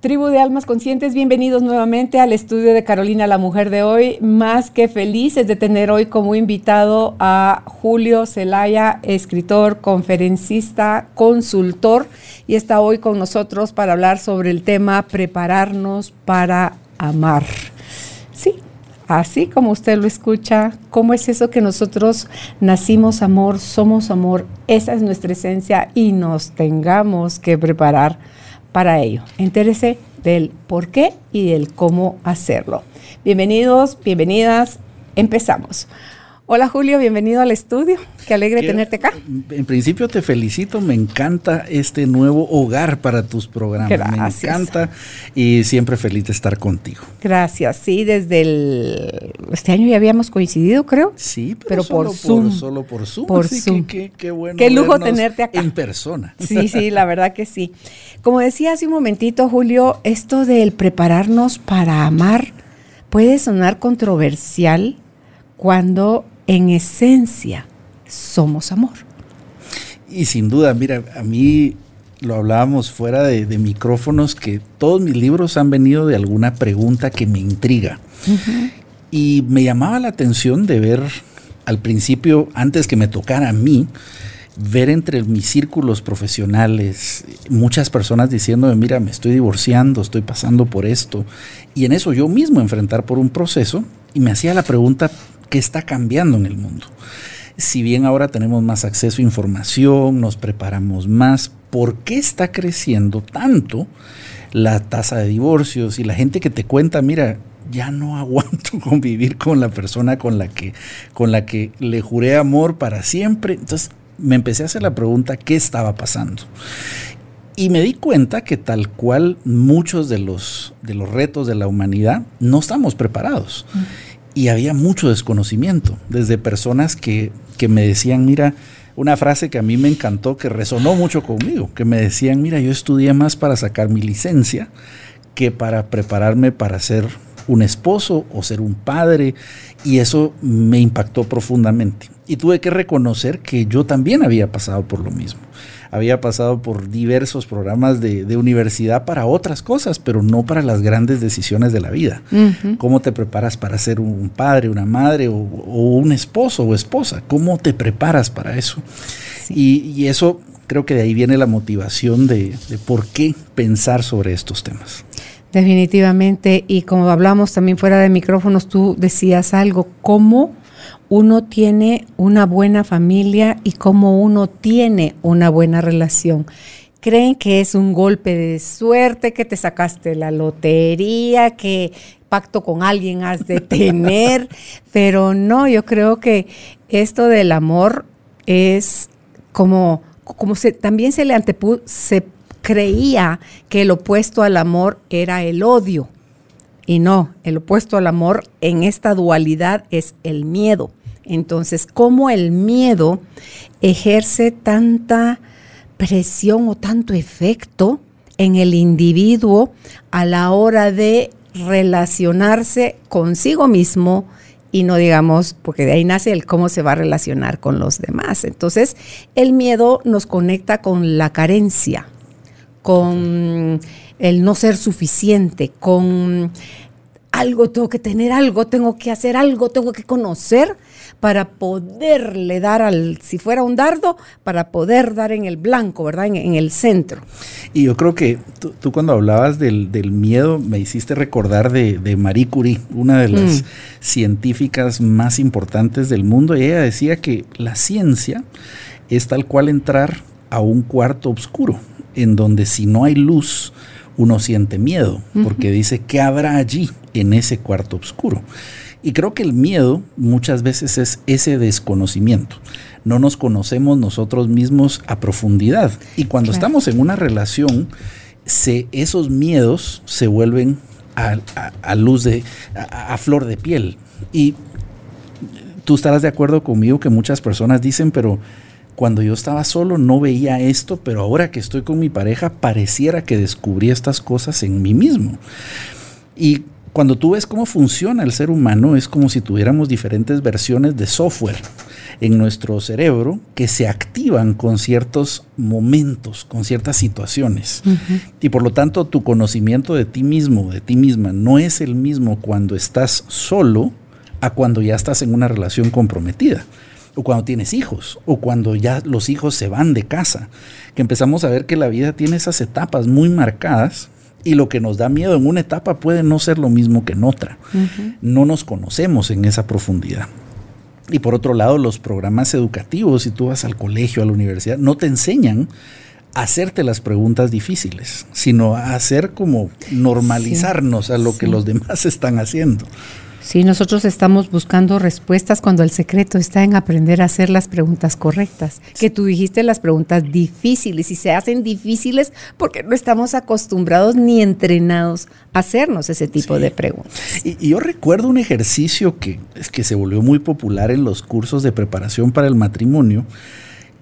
Tribu de Almas Conscientes, bienvenidos nuevamente al estudio de Carolina la Mujer de hoy. Más que felices de tener hoy como invitado a Julio Zelaya, escritor, conferencista, consultor, y está hoy con nosotros para hablar sobre el tema prepararnos para amar. Sí, así como usted lo escucha, ¿cómo es eso que nosotros nacimos amor, somos amor? Esa es nuestra esencia y nos tengamos que preparar para ello. Entérese del por qué y del cómo hacerlo. Bienvenidos, bienvenidas, empezamos. Hola Julio, bienvenido al estudio. Qué alegre tenerte acá. En principio te felicito, me encanta este nuevo hogar para tus programas. Gracias. Me encanta y siempre feliz de estar contigo. Gracias. Sí, desde el este año ya habíamos coincidido, creo. Sí, pero, solo por Zoom. solo por Zoom. Por Zoom. qué, bueno. Qué lujo tenerte acá. En persona. Sí, sí, la verdad que sí. Como decía hace un momentito, Julio, esto del prepararnos para amar puede sonar controversial cuando en esencia somos amor. Y sin duda, mira, a mí lo hablábamos fuera de, micrófonos, que todos mis libros han venido de alguna pregunta que me intriga. Y me llamaba la atención de ver al principio, antes que me tocara a mí, ver entre mis círculos profesionales muchas personas diciéndome, mira, me estoy divorciando, estoy pasando por esto. Y en eso yo mismo enfrentar por un proceso y me hacía la pregunta, qué está cambiando en el mundo. Si bien ahora tenemos más acceso a información, nos preparamos más, ¿por qué está creciendo tanto la tasa de divorcios y la gente que te cuenta, mira, ya no aguanto convivir con la persona con la que con la que le juré amor para siempre. Entonces, me empecé a hacer la pregunta, ¿qué estaba pasando? Y me di cuenta que tal cual muchos de los, de los retos de la humanidad no estamos preparados y había mucho desconocimiento, desde personas que, me decían, mira, una frase que a mí me encantó, que resonó mucho conmigo, que me decían, mira, yo estudié más para sacar mi licencia que para prepararme para ser un esposo o ser un padre, y eso me impactó profundamente. Y tuve que reconocer que yo también había pasado por lo mismo había pasado por diversos programas de, universidad para otras cosas, pero no para las grandes decisiones de la vida. ¿Cómo te preparas para ser un padre, una madre o, un esposo o esposa? ¿Cómo te preparas para eso? Y, eso creo que de ahí viene la motivación de, de por qué pensar sobre estos temas. Definitivamente, y como hablamos también fuera de micrófonos, tú decías algo, ¿cómo uno tiene una buena familia y cómo uno tiene una buena relación. Creen que es un golpe de suerte, que te sacaste la lotería, que pacto con alguien has de tener, pero no, yo creo que esto del amor es como, como se, también se le antepuso, se creía que el opuesto al amor era el odio. Y no, el opuesto al amor en esta dualidad es el miedo. Entonces, ¿cómo el miedo ejerce tanta presión o tanto efecto en el individuo a la hora de relacionarse consigo mismo y no digamos, porque de ahí nace el cómo se va a relacionar con los demás. Entonces, el miedo nos conecta con la carencia, con el no ser suficiente, con algo tengo que tener, algo tengo que hacer, algo tengo que conocer para poderle dar al, si fuera un dardo, para poder dar en el blanco, ¿verdad? En, el centro. Y yo creo que tú, cuando hablabas del, miedo me hiciste recordar de, Marie Curie, una de las mm. científicas más importantes del mundo, y ella decía que la ciencia es tal cual entrar a un cuarto oscuro, en donde si no hay luz, uno siente miedo, porque dice, ¿qué habrá allí en ese cuarto oscuro? Y creo que el miedo muchas veces es ese desconocimiento. No nos conocemos nosotros mismos a profundidad. Y cuando estamos en una relación, se, esos miedos se vuelven a, luz de, a, flor de piel. Y tú estarás de acuerdo conmigo que muchas personas dicen, pero Cuando yo estaba solo no veía esto, pero ahora que estoy con mi pareja pareciera que descubrí estas cosas en mí mismo. Y cuando tú ves cómo funciona el ser humano, es como si tuviéramos diferentes versiones de software en nuestro cerebro que se activan con ciertos momentos, con ciertas situaciones. Y por lo tanto, tu conocimiento de ti mismo, de ti misma, no es el mismo cuando estás solo a cuando ya estás en una relación comprometida o cuando tienes hijos, o cuando ya los hijos se van de casa, que empezamos a ver que la vida tiene esas etapas muy marcadas y lo que nos da miedo en una etapa puede no ser lo mismo que en otra. No nos conocemos en esa profundidad. Y por otro lado, los programas educativos, si tú vas al colegio, a la universidad, no te enseñan a hacerte las preguntas difíciles, sino a hacer como normalizarnos a lo que los demás están haciendo. Sí, nosotros estamos buscando respuestas cuando el secreto está en aprender a hacer las preguntas correctas. Que tú dijiste las preguntas difíciles y se hacen difíciles porque no estamos acostumbrados ni entrenados a hacernos ese tipo de preguntas. Y, yo recuerdo un ejercicio que, es que se volvió muy popular en los cursos de preparación para el matrimonio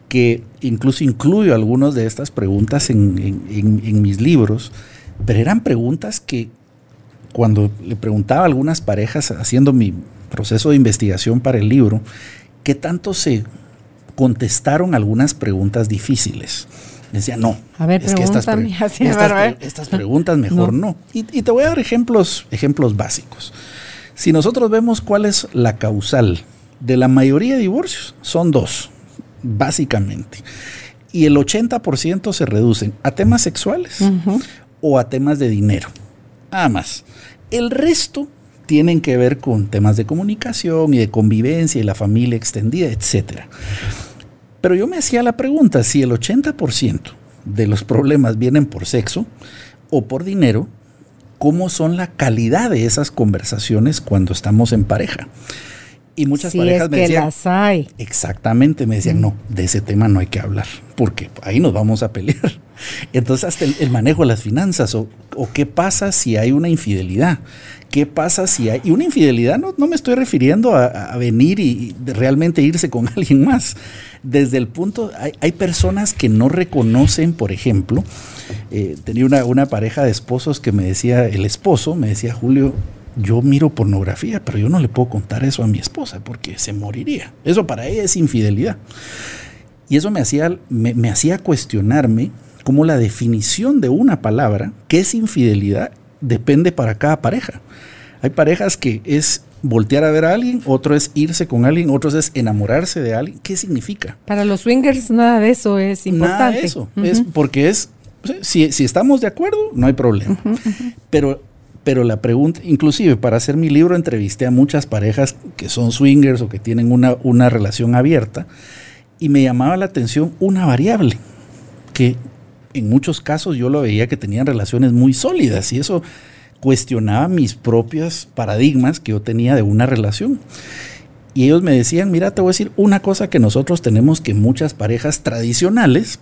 que incluso incluyo algunas de estas preguntas en mis libros, pero eran preguntas que cuando le preguntaba a algunas parejas haciendo mi proceso de investigación para el libro, ¿qué tanto se contestaron algunas preguntas difíciles? Decía, no, a ver, es que estas, estas, preguntas mejor no. Y, y, te voy a dar ejemplos, ejemplos básicos. Si nosotros vemos cuál es la causal de la mayoría de divorcios, son dos, básicamente. Y el 80% se reducen a temas sexuales o a temas de dinero. Nada más. El resto tienen que ver con temas de comunicación y de convivencia y la familia extendida, etc. Pero yo me hacía la pregunta, si el 80% de los problemas vienen por sexo o por dinero, ¿cómo son la calidad de esas conversaciones cuando estamos en pareja? Y muchas parejas me decían, las hay. exactamente, me decían, no, de ese tema no hay que hablar, porque ahí nos vamos a pelear. Entonces, hasta el, manejo de las finanzas, o, qué pasa si hay una infidelidad, qué pasa si hay, y una infidelidad no, no me estoy refiriendo a, venir y, realmente irse con alguien más. Desde el punto, hay, personas que no reconocen, por ejemplo, eh, tenía una, una pareja de esposos que me decía, el esposo me decía, Julio, yo miro pornografía, pero yo no le puedo contar eso a mi esposa porque se moriría. Eso para ella es infidelidad. Y eso me hacía, me, hacía cuestionarme cómo la definición de una palabra, que es infidelidad, depende para cada pareja. Hay parejas que es voltear a ver a alguien, otro es irse con alguien, otro es enamorarse de alguien. ¿Qué significa? Para los swingers nada de eso es importante. Nada de eso, es porque es, si, si, estamos de acuerdo, no hay problema. Pero pero la pregunta, inclusive para hacer mi libro entrevisté a muchas parejas que son swingers o que tienen una, una relación abierta y me llamaba la atención una variable que en muchos casos yo lo veía que tenían relaciones muy sólidas y eso cuestionaba mis propios paradigmas que yo tenía de una relación. Y ellos me decían, mira, te voy a decir una cosa que nosotros tenemos que muchas parejas tradicionales,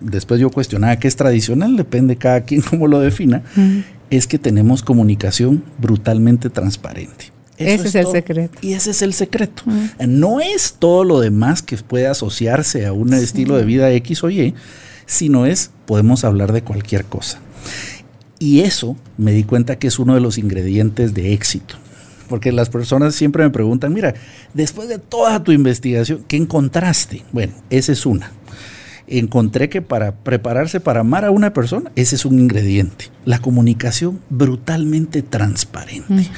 después yo cuestionaba qué es tradicional, depende cada quien cómo lo defina, es que tenemos comunicación brutalmente transparente. ese es, el secreto. Y ese es el secreto. No es todo lo demás que puede asociarse a un estilo de vida X o Y, sino es, podemos hablar de cualquier cosa. Y eso me di cuenta que es uno de los ingredientes de éxito. Porque las personas siempre me preguntan, mira, después de toda tu investigación, ¿qué encontraste? Bueno, esa es una encontré que para prepararse para amar a una persona, ese es un ingrediente. La comunicación brutalmente transparente.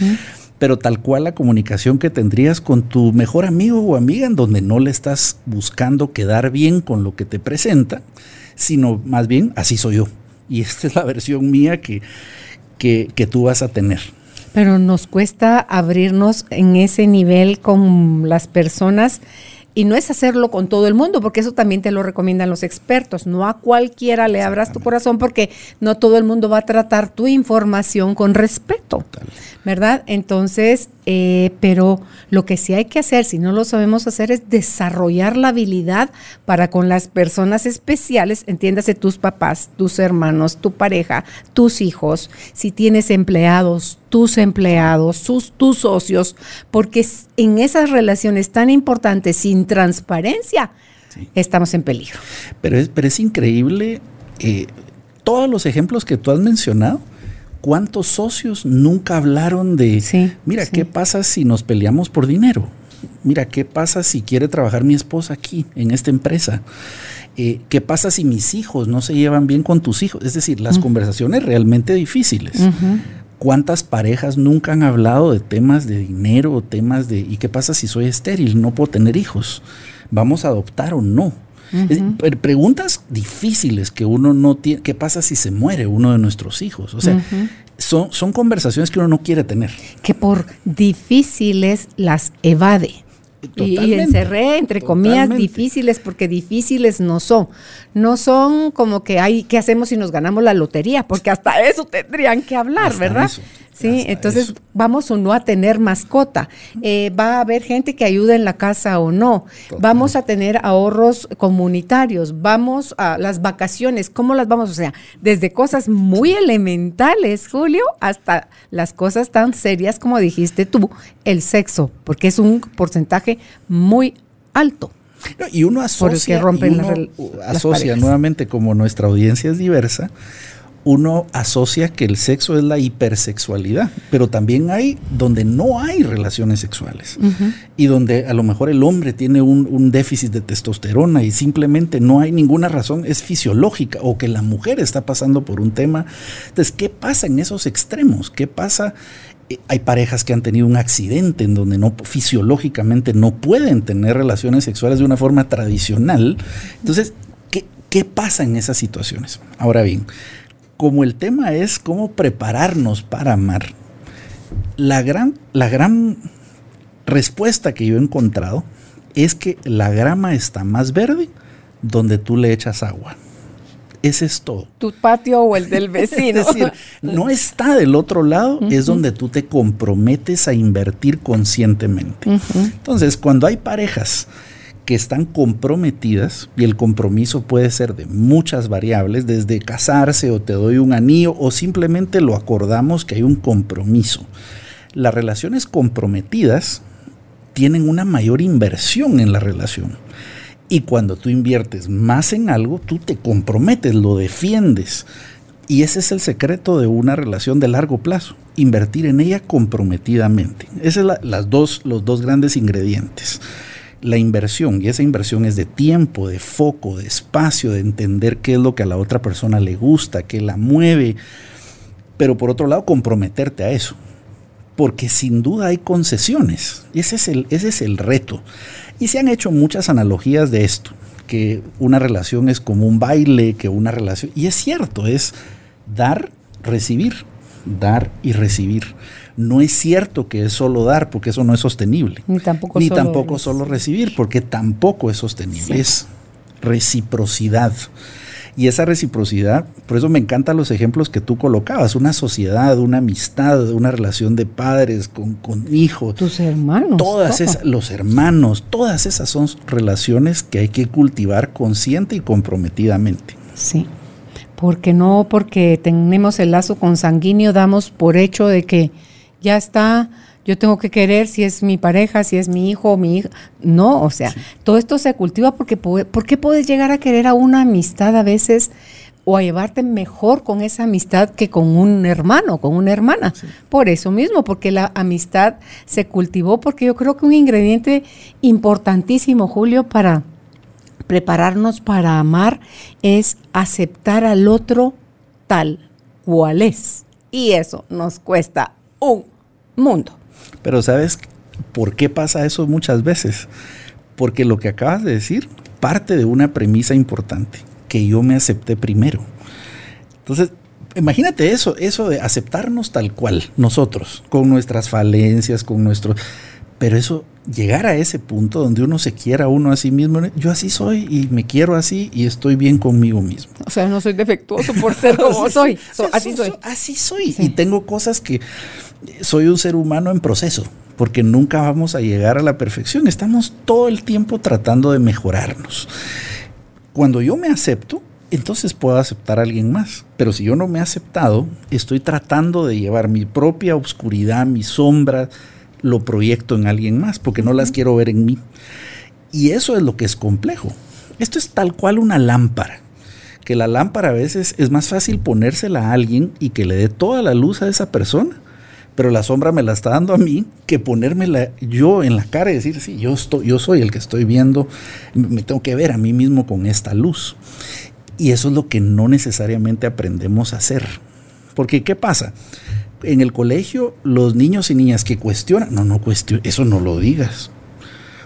Pero tal cual la comunicación que tendrías con tu mejor amigo o amiga, en donde no le estás buscando quedar bien con lo que te presenta, sino más bien, así soy yo. Y esta es la versión mía que, que, que tú vas a tener. Pero nos cuesta abrirnos en ese nivel con las personas y no es hacerlo con todo el mundo, porque eso también te lo recomiendan los expertos. No a cualquiera le abras tu corazón, porque no todo el mundo va a tratar tu información con respeto, ¿verdad? Entonces, eh, pero lo que sí hay que hacer, si no lo sabemos hacer, es desarrollar la habilidad para con las personas especiales, entiéndase tus papás, tus hermanos, tu pareja, tus hijos, si tienes empleados, tus empleados, tus socios, porque en esas relaciones tan importantes, sin transparencia, estamos en peligro. Pero es, pero es increíble eh, todos los ejemplos que tú has mencionado. ¿Cuántos socios nunca hablaron de, mira, qué pasa si nos peleamos por dinero? Mira, ¿qué pasa si quiere trabajar mi esposa aquí, en esta empresa? Eh, ¿Qué pasa si mis hijos no se llevan bien con tus hijos? Es decir, las conversaciones realmente difíciles. ¿Cuántas parejas nunca han hablado de temas de dinero, temas de, ¿y qué pasa si soy estéril, no puedo tener hijos? ¿Vamos a adoptar o no? Preguntas difíciles que uno no tiene. ¿Qué pasa si se muere uno de nuestros hijos? O sea, son, son conversaciones que uno no quiere tener. Que por difíciles las evade. Y, encerré entre comillas difíciles porque difíciles no son. No son como que hay, ¿qué hacemos si nos ganamos la lotería? Porque hasta eso tendrían que hablar, ¿verdad? Sí, entonces vamos o no a tener mascota. Eh, va a haber gente que ayude en la casa o no. Vamos a tener ahorros comunitarios. Vamos a las vacaciones. ¿Cómo las vamos? O sea, desde cosas muy elementales, Julio, hasta las cosas tan serias como dijiste tú, el sexo, porque es un porcentaje muy alto. y uno asocia, asocia nuevamente como nuestra audiencia es diversa, uno asocia que el sexo es la hipersexualidad, pero también hay donde no hay relaciones sexuales y donde a lo mejor el hombre tiene un, déficit de testosterona y simplemente no hay ninguna razón, es fisiológica o que la mujer está pasando por un tema. Entonces, ¿qué pasa en esos extremos? ¿Qué pasa? Eh, hay parejas que han tenido un accidente en donde no fisiológicamente no pueden tener relaciones sexuales de una forma tradicional. Entonces, ¿qué, qué pasa en esas situaciones? Ahora bien, como el tema es cómo prepararnos para amar, la gran, la gran respuesta que yo he encontrado es que la grama está más verde donde tú le echas agua. Ese es todo. Tu patio o el del vecino. es decir, no está del otro lado, es donde tú te comprometes a invertir conscientemente. Entonces, cuando hay parejas que están comprometidas y el compromiso puede ser de muchas variables, desde casarse o te doy un anillo o simplemente lo acordamos que hay un compromiso. Las relaciones comprometidas tienen una mayor inversión en la relación. Y cuando tú inviertes más en algo, tú te comprometes, lo defiendes. Y ese es el secreto de una relación de largo plazo, invertir en ella comprometidamente. Esos son las dos, los dos grandes ingredientes la inversión, y esa inversión es de tiempo, de foco, de espacio, de entender qué es lo que a la otra persona le gusta, qué la mueve, pero por otro lado comprometerte a eso, porque sin duda hay concesiones, ese es el, ese es el reto. Y se han hecho muchas analogías de esto, que una relación es como un baile, que una relación, y es cierto, es dar, recibir, dar y recibir no es cierto que es solo dar, porque eso no es sostenible. Ni tampoco, Ni solo, tampoco solo recibir, porque tampoco es sostenible. Es reciprocidad. Y esa reciprocidad, por eso me encantan los ejemplos que tú colocabas, una sociedad, una amistad, una relación de padres con, con hijos. Tus hermanos. Todas esas, los hermanos, todas esas son relaciones que hay que cultivar consciente y comprometidamente. Sí, porque no porque tenemos el lazo consanguíneo damos por hecho de que ya está, yo tengo que querer si es mi pareja, si es mi hijo mi hija. No, o sea, todo esto se cultiva porque, ¿por qué puedes llegar a querer a una amistad a veces o a llevarte mejor con esa amistad que con un hermano, con una hermana? Por eso mismo, porque la amistad se cultivó, porque yo creo que un ingrediente importantísimo, Julio, para prepararnos para amar es aceptar al otro tal cual es. Y eso nos cuesta un mundo. Pero ¿sabes por qué pasa eso muchas veces? Porque lo que acabas de decir parte de una premisa importante, que yo me acepté primero. Entonces, imagínate eso, eso de aceptarnos tal cual, nosotros, con nuestras falencias, con nuestros... Pero eso, llegar a ese punto donde uno se quiera a uno a sí mismo, yo así soy y me quiero así y estoy bien conmigo mismo. O sea, no soy defectuoso por ser como soy. así soy. Así soy. Y tengo cosas que soy un ser humano en proceso. porque nunca vamos a llegar a la perfección. Estamos todo el tiempo tratando de mejorarnos. Cuando yo me acepto, entonces puedo aceptar a alguien más. Pero si yo no me he aceptado, estoy tratando de llevar mi propia oscuridad, mi sombra, lo proyecto en alguien más, porque no las quiero ver en mí. Y eso es lo que es complejo. Esto es tal cual una lámpara. Que la lámpara a veces es más fácil ponérsela a alguien y que le dé toda la luz a esa persona pero la sombra me la está dando a mí, que ponérmela yo en la cara y decir, sí, yo, estoy, yo soy el que estoy viendo, me tengo que ver a mí mismo con esta luz. Y eso es lo que no necesariamente aprendemos a hacer. Porque, ¿qué pasa? En el colegio, los niños y niñas que cuestionan, no, no cuestiones, eso no lo digas.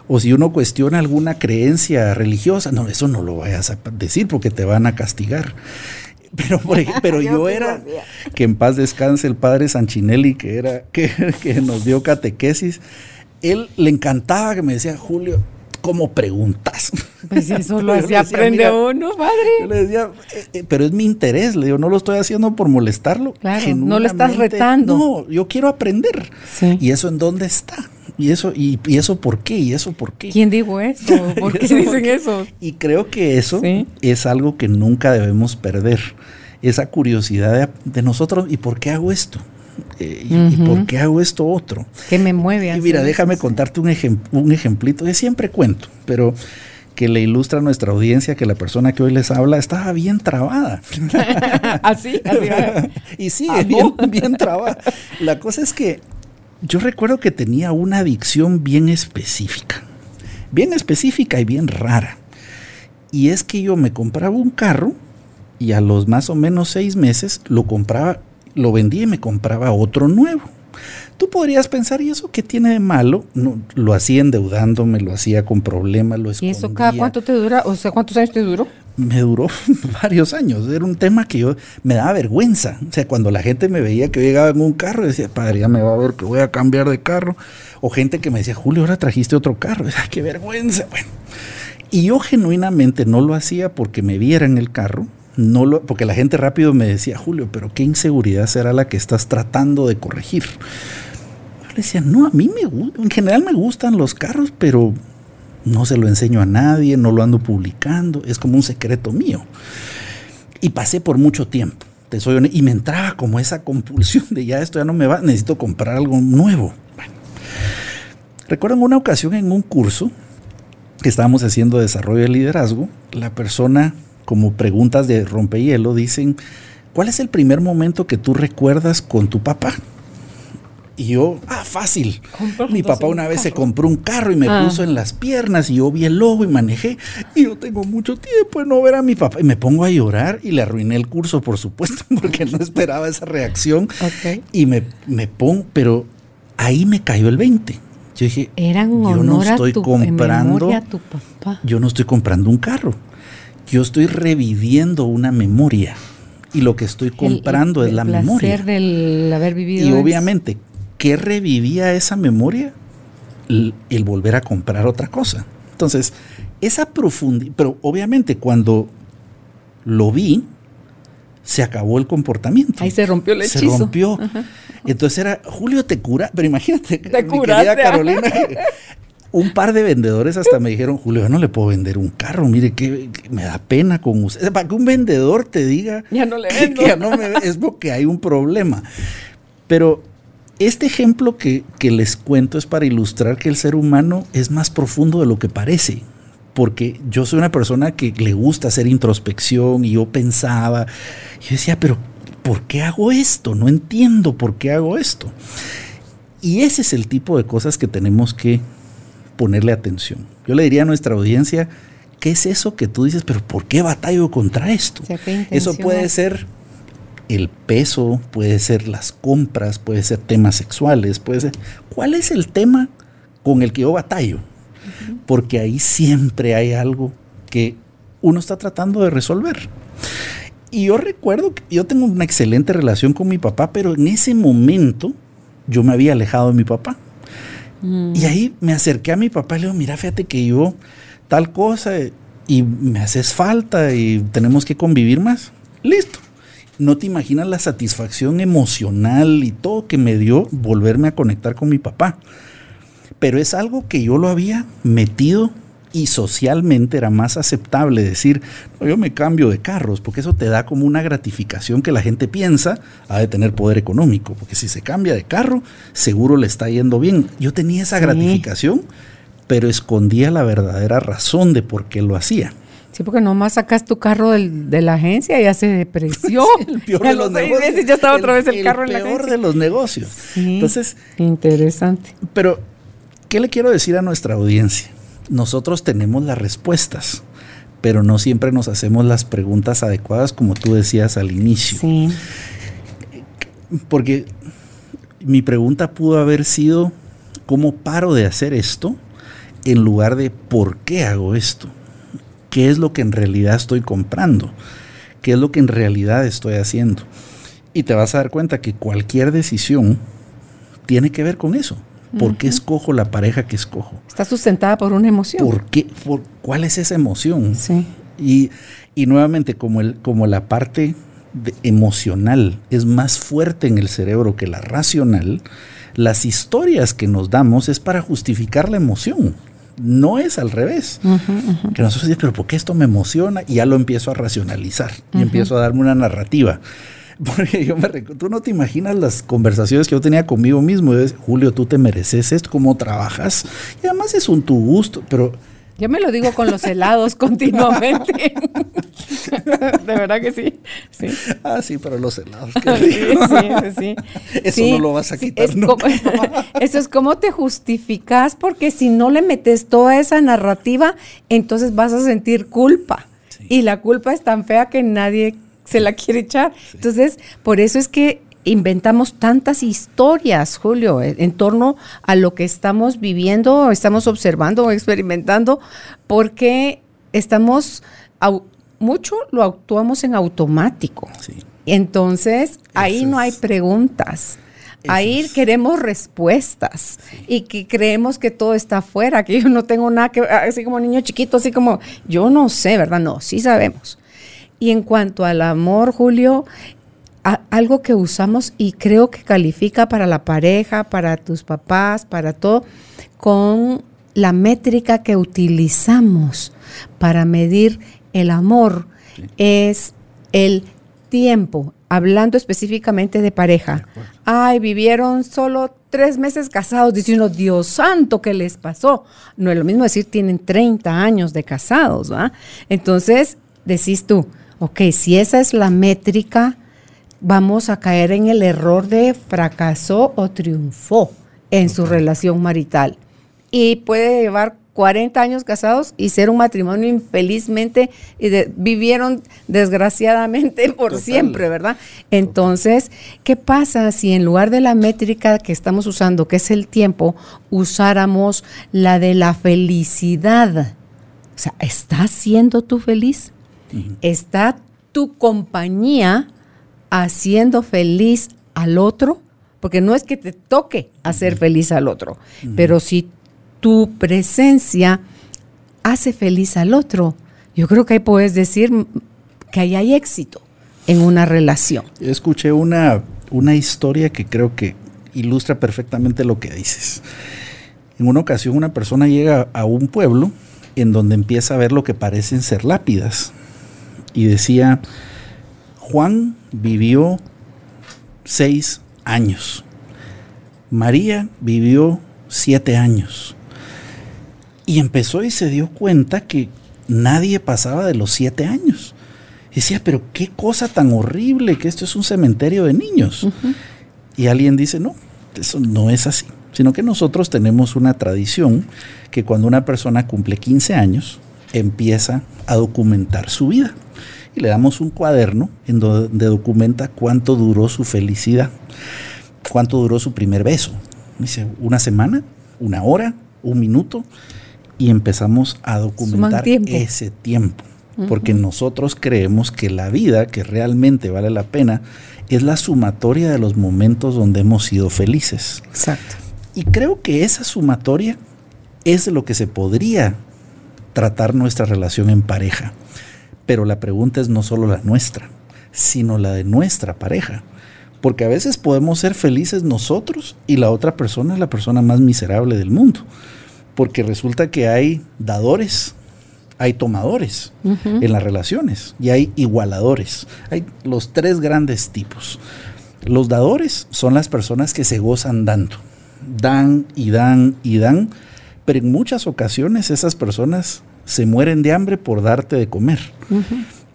O si uno cuestiona alguna creencia religiosa, no, eso no lo vayas a decir porque te van a castigar. Pero, pero yo era, que en paz descanse el padre Sanchinelli, que, era, que, que nos dio catequesis, él le encantaba que me decía, Julio, ¿cómo preguntas? Pues eso lo hacía, aprende uno, padre. Yo le decía, eh, eh, pero es mi interés, le digo, no lo estoy haciendo por molestarlo. Claro, no le estás retando. No, yo quiero aprender. Sí. ¿Y eso en dónde está? ¿Y eso, y, eso por qué? ¿Y eso por qué? ¿Quién dijo eso? ¿Por qué dicen eso? Y creo que eso es algo que nunca debemos perder. Esa curiosidad de, nosotros, ¿y por qué hago esto? Eh, y, por qué hago esto otro? ¿Qué me mueve? Y mira, déjame contarte un, un ejemplito, que siempre cuento, pero que le ilustra a nuestra audiencia que la persona que hoy les habla estaba bien trabada. ¿Así? ¿Así? y sí, bien, bien trabada. La cosa es que yo recuerdo que tenía una adicción bien específica, bien específica y bien rara. Y es que yo me compraba un carro y a los más o menos seis meses lo compraba, lo vendía y me compraba otro nuevo. Tú podrías pensar, ¿y eso qué tiene de malo? No, lo hacía endeudándome, lo hacía con problemas, lo escondía. ¿Y eso cada cuánto te dura? O sea, ¿cuántos años te duró? me duró varios años. Era un tema que yo me daba vergüenza. O sea, cuando la gente me veía que yo llegaba en un carro, decía, padre, ya me va a ver que voy a cambiar de carro. O gente que me decía, Julio, ahora trajiste otro carro. Qué vergüenza. Bueno. Y yo genuinamente no lo hacía porque me viera en el carro. No lo, porque la gente rápido me decía, Julio, pero qué inseguridad será la que estás tratando de corregir. Yo le decía, no, a mí me en general me gustan los carros, pero no se lo enseño a nadie, no lo ando publicando, es como un secreto mío. Y pasé por mucho tiempo, te soy y me entraba como esa compulsión de ya esto ya no me va, necesito comprar algo nuevo. Recuerdo en una ocasión en un curso que estábamos haciendo desarrollo de liderazgo, la persona como preguntas de rompehielo dicen, ¿cuál es el primer momento que tú recuerdas con tu papá? Y yo, ah, fácil. Mi papá una vez se compró un carro y me ah. puso en las piernas y yo vi el logo y manejé. Y yo tengo mucho tiempo de no ver a mi papá. Y me pongo a llorar y le arruiné el curso, por supuesto, porque no esperaba esa reacción. Y me, me pongo, pero ahí me cayó el 20. Yo dije, Era un yo no estoy comprando, a tu papá. yo no estoy comprando un carro. Yo estoy reviviendo una memoria y lo que estoy comprando es la memoria. del haber vivido. Y obviamente, ¿qué revivía esa memoria? El, volver a comprar otra cosa. Entonces, esa profundidad, pero obviamente cuando lo vi, se acabó el comportamiento. Ahí se rompió el hechizo. Se rompió. Entonces era, Julio te cura, pero imagínate, te mi querida Carolina, un par de vendedores hasta me dijeron, Julio, yo no le puedo vender un carro, mire que, me da pena con usted. Para que un vendedor te diga ya no le vendo. ya no me, es porque hay un problema. Pero este ejemplo que, les cuento es para ilustrar que el ser humano es más profundo de lo que parece porque yo soy una persona que le gusta hacer introspección y yo pensaba, yo decía, pero ¿por qué hago esto? No entiendo por qué hago esto. Y ese es el tipo de cosas que tenemos que ponerle atención. Yo le diría a nuestra audiencia, ¿qué es eso que tú dices, pero ¿por qué batallo contra esto? eso puede ser el peso, puede ser las compras, puede ser temas sexuales, puede ser... ¿Cuál es el tema con el que yo batallo? Porque ahí siempre hay algo que uno está tratando de resolver. Y yo recuerdo que yo tengo una excelente relación con mi papá, pero en ese momento yo me había alejado de mi papá. Y ahí me acerqué a mi papá y le digo, mira, fíjate que yo tal cosa y me haces falta y tenemos que convivir más. Listo no te imaginas la satisfacción emocional y todo que me dio volverme a conectar con mi papá. pero es algo que yo lo había metido y socialmente era más aceptable decir, yo me cambio de carros, porque eso te da como una gratificación que la gente piensa ha de tener poder económico, porque si se cambia de carro, seguro le está yendo bien. Yo tenía esa gratificación, pero escondía la verdadera razón de por qué lo hacía. Sí, porque nomás sacas tu carro de la agencia y ya se depreció. el peor de los negocios. ya estaba otra vez el, carro en la agencia. peor de los negocios. Entonces, interesante. Pero, ¿qué le quiero decir a nuestra audiencia? Nosotros tenemos las respuestas, pero no siempre nos hacemos las preguntas adecuadas, como tú decías al inicio. Sí. Porque mi pregunta pudo haber sido, ¿cómo paro de hacer esto? En lugar de, ¿por qué hago esto? qué es lo que en realidad estoy comprando, qué es lo que en realidad estoy haciendo. Y te vas a dar cuenta que cualquier decisión tiene que ver con eso. ¿Por qué escojo la pareja que escojo? Está sustentada por una emoción. ¿Por qué? ¿Cuál es esa emoción? Sí. Y, nuevamente, como, el, como la parte emocional es más fuerte en el cerebro que la racional, las historias que nos damos es para justificar la emoción. No es al revés. Que nosotros decimos, pero ¿por qué esto me emociona? Y ya lo empiezo a racionalizar y empiezo a darme una narrativa. Porque yo me tú no te imaginas las conversaciones que yo tenía conmigo mismo. Julio, tú te mereces esto, cómo trabajas. Y además es un tu gusto, pero yo me lo digo con los helados continuamente. de verdad que sí. sí. Ah, sí, pero los helados. sí, sí, sí. Eso no lo vas a quitar. Es eso es como te justificas, porque si no le metes toda esa narrativa, entonces vas a sentir culpa. Y la culpa es tan fea que nadie se la quiere echar. Entonces, por eso es que inventamos tantas historias, Julio, en torno a lo que estamos viviendo, estamos observando o experimentando, porque estamos, mucho lo actuamos en automático. Entonces, ahí no hay preguntas. Ahí queremos respuestas y que creemos que todo está afuera, que yo no tengo nada que, así como niño chiquito, así como, yo no sé, ¿verdad? No, sí sabemos. Y en cuanto al amor, Julio, algo que usamos y creo que califica para la pareja, para tus papás, para todo, con la métrica que utilizamos para medir el amor es el tiempo, hablando específicamente de pareja. Ay, vivieron solo tres meses casados, diciendo, Dios santo, ¿qué les pasó? No es lo mismo decir, tienen 30 años de casados, ¿va? Entonces, decís tú, ok, si esa es la métrica, vamos a caer en el error de fracasó o triunfó en su relación marital. Y puede llevar 40 años casados y ser un matrimonio infelizmente y vivieron desgraciadamente por siempre, ¿verdad? Entonces, ¿qué pasa si en lugar de la métrica que estamos usando, que es el tiempo, usáramos la de la felicidad? O sea, ¿estás siendo tú feliz? ¿Está tu compañía haciendo feliz al otro, porque no es que te toque hacer feliz al otro, pero si tu presencia hace feliz al otro, yo creo que ahí puedes decir que ahí hay éxito en una relación. Escuché una, una historia que creo que ilustra perfectamente lo que dices. En una ocasión una persona llega a un pueblo en donde empieza a ver lo que parecen ser lápidas y decía, Juan vivió seis años. María vivió siete años. Y empezó y se dio cuenta que nadie pasaba de los siete años. decía, pero qué cosa tan horrible que esto es un cementerio de niños. Y alguien dice, no, eso no es así, sino que nosotros tenemos una tradición que cuando una persona cumple 15 años, empieza a documentar su vida y le damos un cuaderno en donde documenta cuánto duró su felicidad, cuánto duró su primer beso. Dice, una semana, una hora, un minuto, y empezamos a documentar ese tiempo. Porque nosotros creemos que la vida que realmente vale la pena es la sumatoria de los momentos donde hemos sido felices. Exacto. Y creo que esa sumatoria es de lo que se podría tratar nuestra relación en pareja. Pero la pregunta es no solo la nuestra, sino la de nuestra pareja. Porque a veces podemos ser felices nosotros y la otra persona es la persona más miserable del mundo. Porque resulta que hay dadores, hay tomadores en las relaciones y hay igualadores. Hay los tres grandes tipos. Los dadores son las personas que se gozan dando. Dan y dan y dan, pero en muchas ocasiones esas personas se mueren de hambre por darte de comer.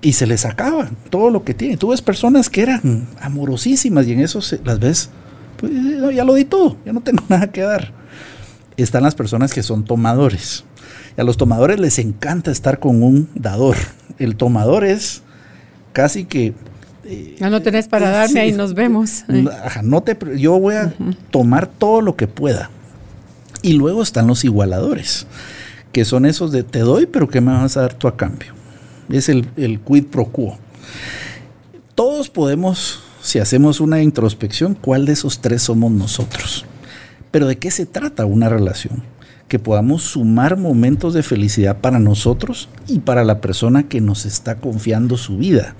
Y se les acaba todo lo que tienen. Tú ves personas que eran amorosísimas y en eso las ves, pues ya lo di todo, ya no tengo nada que dar. Están las personas que son tomadores. Y a los tomadores les encanta estar con un dador. El tomador es casi que ya no tenés para darme, ahí nos vemos. no te, yo voy a tomar todo lo que pueda. Y luego están los igualadores, que son esos de te doy, pero ¿qué me vas a dar tú a cambio? Es el, el quid pro quo. Todos podemos, si hacemos una introspección, cuál de esos tres somos nosotros. Pero ¿de qué se trata una relación? Que podamos sumar momentos de felicidad para nosotros y para la persona que nos está confiando su vida.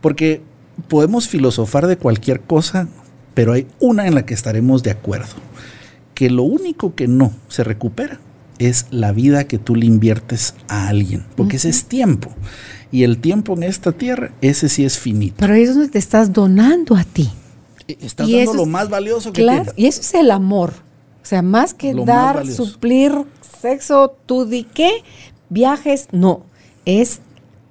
Porque podemos filosofar de cualquier cosa, pero hay una en la que estaremos de acuerdo, que lo único que no se recupera es la vida que tú le inviertes a alguien, porque ese es tiempo. Y el tiempo en esta tierra, ese sí es finito. Pero ahí es donde te estás donando a ti. Estás dando lo más valioso que claro, Y eso es el amor. O sea, más que dar, suplir sexo, tú di qué, viajes, no. Es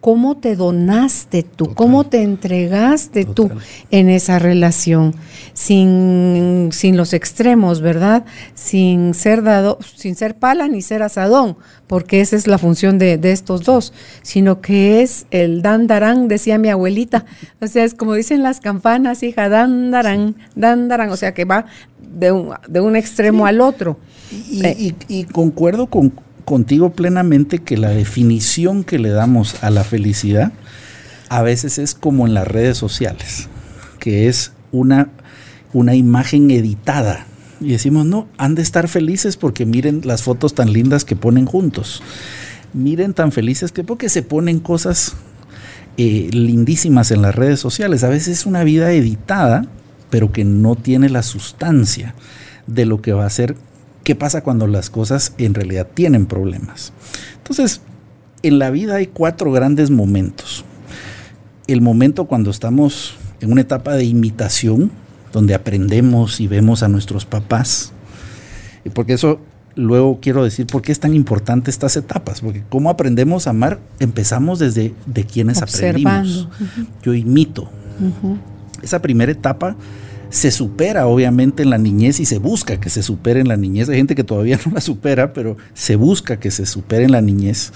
cómo te donaste tú, cómo te entregaste tú en esa relación, sin, sin, los extremos, ¿verdad? Sin ser dado, sin ser pala ni ser asadón, porque esa es la función de, estos dos, sino que es el dandarán, decía mi abuelita. O sea, es como dicen las campanas, hija, dandarán, dandarán, o sea que va de un, de un extremo al otro. Eh, y concuerdo con contigo plenamente que la definición que le damos a la felicidad a veces es como en las redes sociales, que es una, una imagen editada. Y decimos, no, han de estar felices porque miren las fotos tan lindas que ponen juntos. Miren tan felices que porque se ponen cosas eh, lindísimas en las redes sociales. A veces es una vida editada, pero que no tiene la sustancia de lo que va a ser qué pasa cuando las cosas en realidad tienen problemas. Entonces, en la vida hay cuatro grandes momentos. El momento cuando estamos en una etapa de imitación, donde aprendemos y vemos a nuestros papás. Y porque eso luego quiero decir por qué es tan importante estas etapas, porque cómo aprendemos a amar, empezamos desde de quienes aprendimos. Yo imito. Esa primera etapa se supera obviamente en la niñez y se busca que se supere en la niñez. Hay gente que todavía no la supera, pero se busca que se supere en la niñez,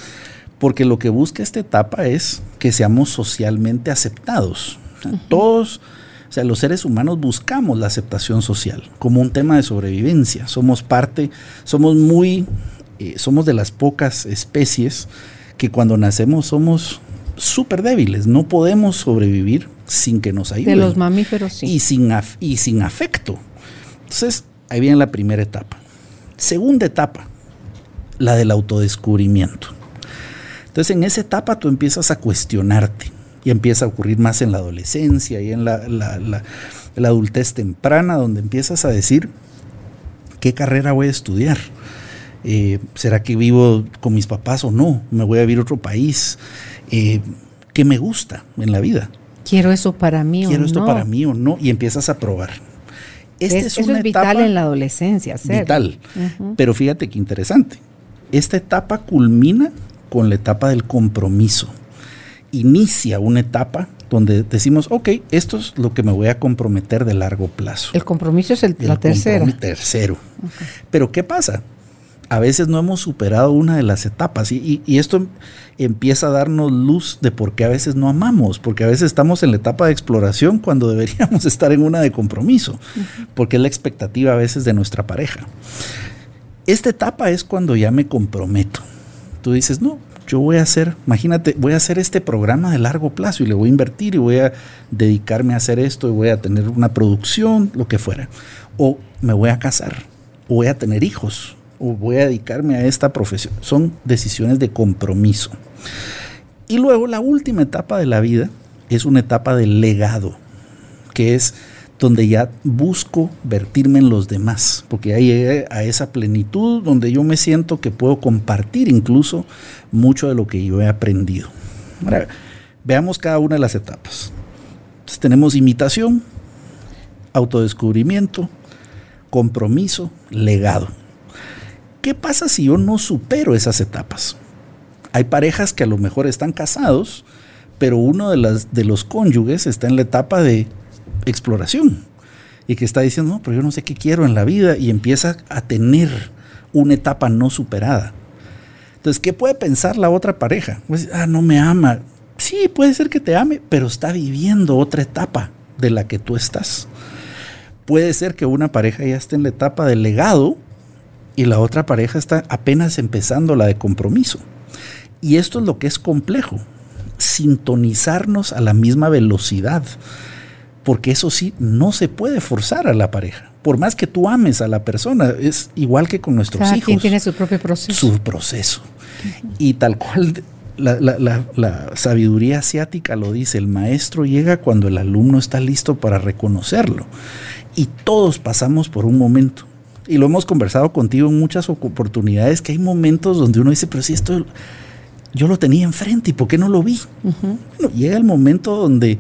porque lo que busca esta etapa es que seamos socialmente aceptados. Todos, o sea, los seres humanos buscamos la aceptación social como un tema de sobrevivencia. Somos parte, somos muy, eh, somos de las pocas especies que cuando nacemos somos súper débiles, no podemos sobrevivir sin que nos ayuden. De los mamíferos, sí. Y sin, y sin afecto. Entonces, ahí viene la primera etapa. Segunda etapa, la del autodescubrimiento. Entonces, en esa etapa tú empiezas a cuestionarte y empieza a ocurrir más en la adolescencia y en la, la, adultez temprana, donde empiezas a decir, ¿qué carrera voy a estudiar? Eh, ¿Será que vivo con mis papás o no? ¿Me voy a vivir a otro país? Eh, ¿Qué me gusta en la vida? Quiero eso para mí o no. Quiero esto para mí o no. Y empiezas a probar. Este es, eso es vital en la adolescencia. Vital. Pero fíjate qué interesante. Esta etapa culmina con la etapa del compromiso. Inicia una etapa donde decimos, ok, esto es lo que me voy a comprometer de largo plazo. El compromiso es el, la tercera. Tercero. Pero ¿qué pasa? A veces no hemos superado una de las etapas y, esto empieza a darnos luz de por qué a veces no amamos, porque a veces estamos en la etapa de exploración cuando deberíamos estar en una de compromiso, porque es la expectativa a veces de nuestra pareja. Esta etapa es cuando ya me comprometo. Tú dices, no, yo voy a hacer, imagínate, voy a hacer este programa de largo plazo y le voy a invertir y voy a dedicarme a hacer esto y voy a tener una producción, lo que fuera. O me voy a casar, o voy a tener hijos, voy a dedicarme a esta profesión. Son decisiones de compromiso. Y luego la última etapa de la vida es una etapa de legado, que es donde ya busco vertirme en los demás, porque ya llegué a esa plenitud donde yo me siento que puedo compartir incluso mucho de lo que yo he aprendido. Veamos cada una de las etapas. Tenemos imitación, autodescubrimiento, compromiso, legado. ¿Qué pasa si yo no supero esas etapas? Hay parejas que a lo mejor están casados, pero uno de, de los cónyuges está en la etapa de exploración y que está diciendo, no, pero yo no sé qué quiero en la vida y empieza a tener una etapa no superada. Entonces, ¿qué puede pensar la otra pareja? Pues, ah, no me ama. Sí, puede ser que te ame, pero está viviendo otra etapa de la que tú estás. Puede ser que una pareja ya esté en la etapa del legado y la otra pareja está apenas empezando la de compromiso. Y esto es lo que es complejo, sintonizarnos a la misma velocidad porque eso sí, no se puede forzar a la pareja. Por más que tú ames a la persona, es igual que con nuestros Cada hijos. quien tiene su propio proceso. Su proceso. Y tal cual la, la, la, la, sabiduría asiática lo dice, el maestro llega cuando el alumno está listo para reconocerlo. Y todos pasamos por un momento. Y lo hemos conversado contigo en muchas oportunidades, que hay momentos donde uno dice, pero si esto yo lo tenía enfrente, ¿y por qué no lo vi? Uh -huh. bueno, llega el momento donde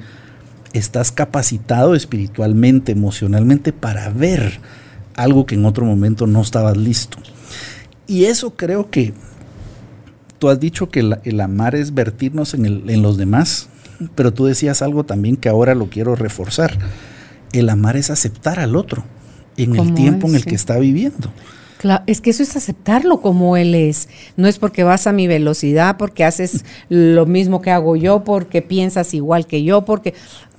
estás capacitado espiritualmente, emocionalmente para ver algo que en otro momento no estabas listo. Y eso creo que tú has dicho que el, el amar es vertirnos en, el, en, los demás, pero tú decías algo también que ahora lo quiero reforzar. El amar es aceptar al otro en el tiempo es, en el sí. que está viviendo. Claro, es que eso es aceptarlo como él es. No es porque vas a mi velocidad, porque haces lo mismo que hago yo, porque piensas igual que yo, porque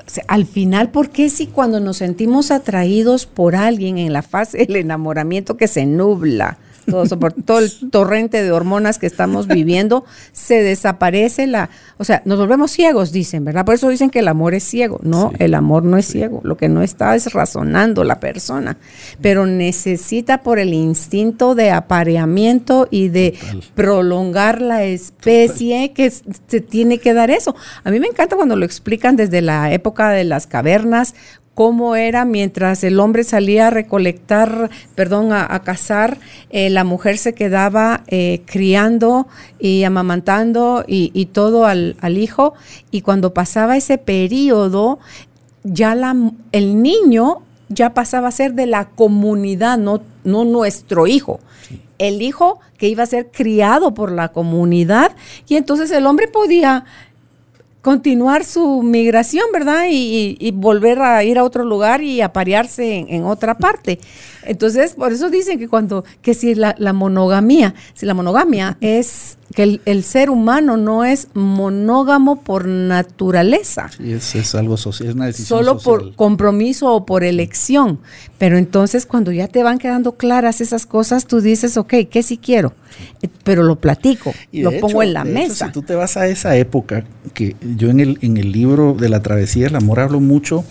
o sea, al final, ¿por qué si cuando nos sentimos atraídos por alguien en la fase del enamoramiento que se nubla? Todo, por todo el torrente de hormonas que estamos viviendo, se desaparece la, o sea, nos volvemos ciegos, dicen, ¿verdad? Por eso dicen que el amor es ciego. No, sí. el amor no es sí. ciego. Lo que no está es razonando la persona, pero necesita por el instinto de apareamiento y de Total. prolongar la especie Total. que se tiene que dar eso. A mí me encanta cuando lo explican desde la época de las cavernas, cómo era mientras el hombre salía a recolectar, perdón, a, a cazar, eh, la mujer se quedaba eh, criando y amamantando y, y todo al, al, hijo. Y cuando pasaba ese periodo, ya la, el niño ya pasaba a ser de la comunidad, no, no nuestro hijo. Sí. El hijo que iba a ser criado por la comunidad y entonces el hombre podía continuar su migración, ¿verdad? Y, y, volver a ir a otro lugar y aparearse en, en, otra parte. Entonces, por eso dicen que cuando, que si la, la monogamía, si la monogamia es que el, el, ser humano no es monógamo por naturaleza. Sí, es, es algo social, es una decisión Solo social. por compromiso o por elección. Pero entonces cuando ya te van quedando claras esas cosas, tú dices, ok, ¿qué sí quiero? Pero lo platico, lo hecho, pongo en la mesa. Hecho, si tú te vas a esa época, que yo en el, en el libro de la travesía del amor hablo mucho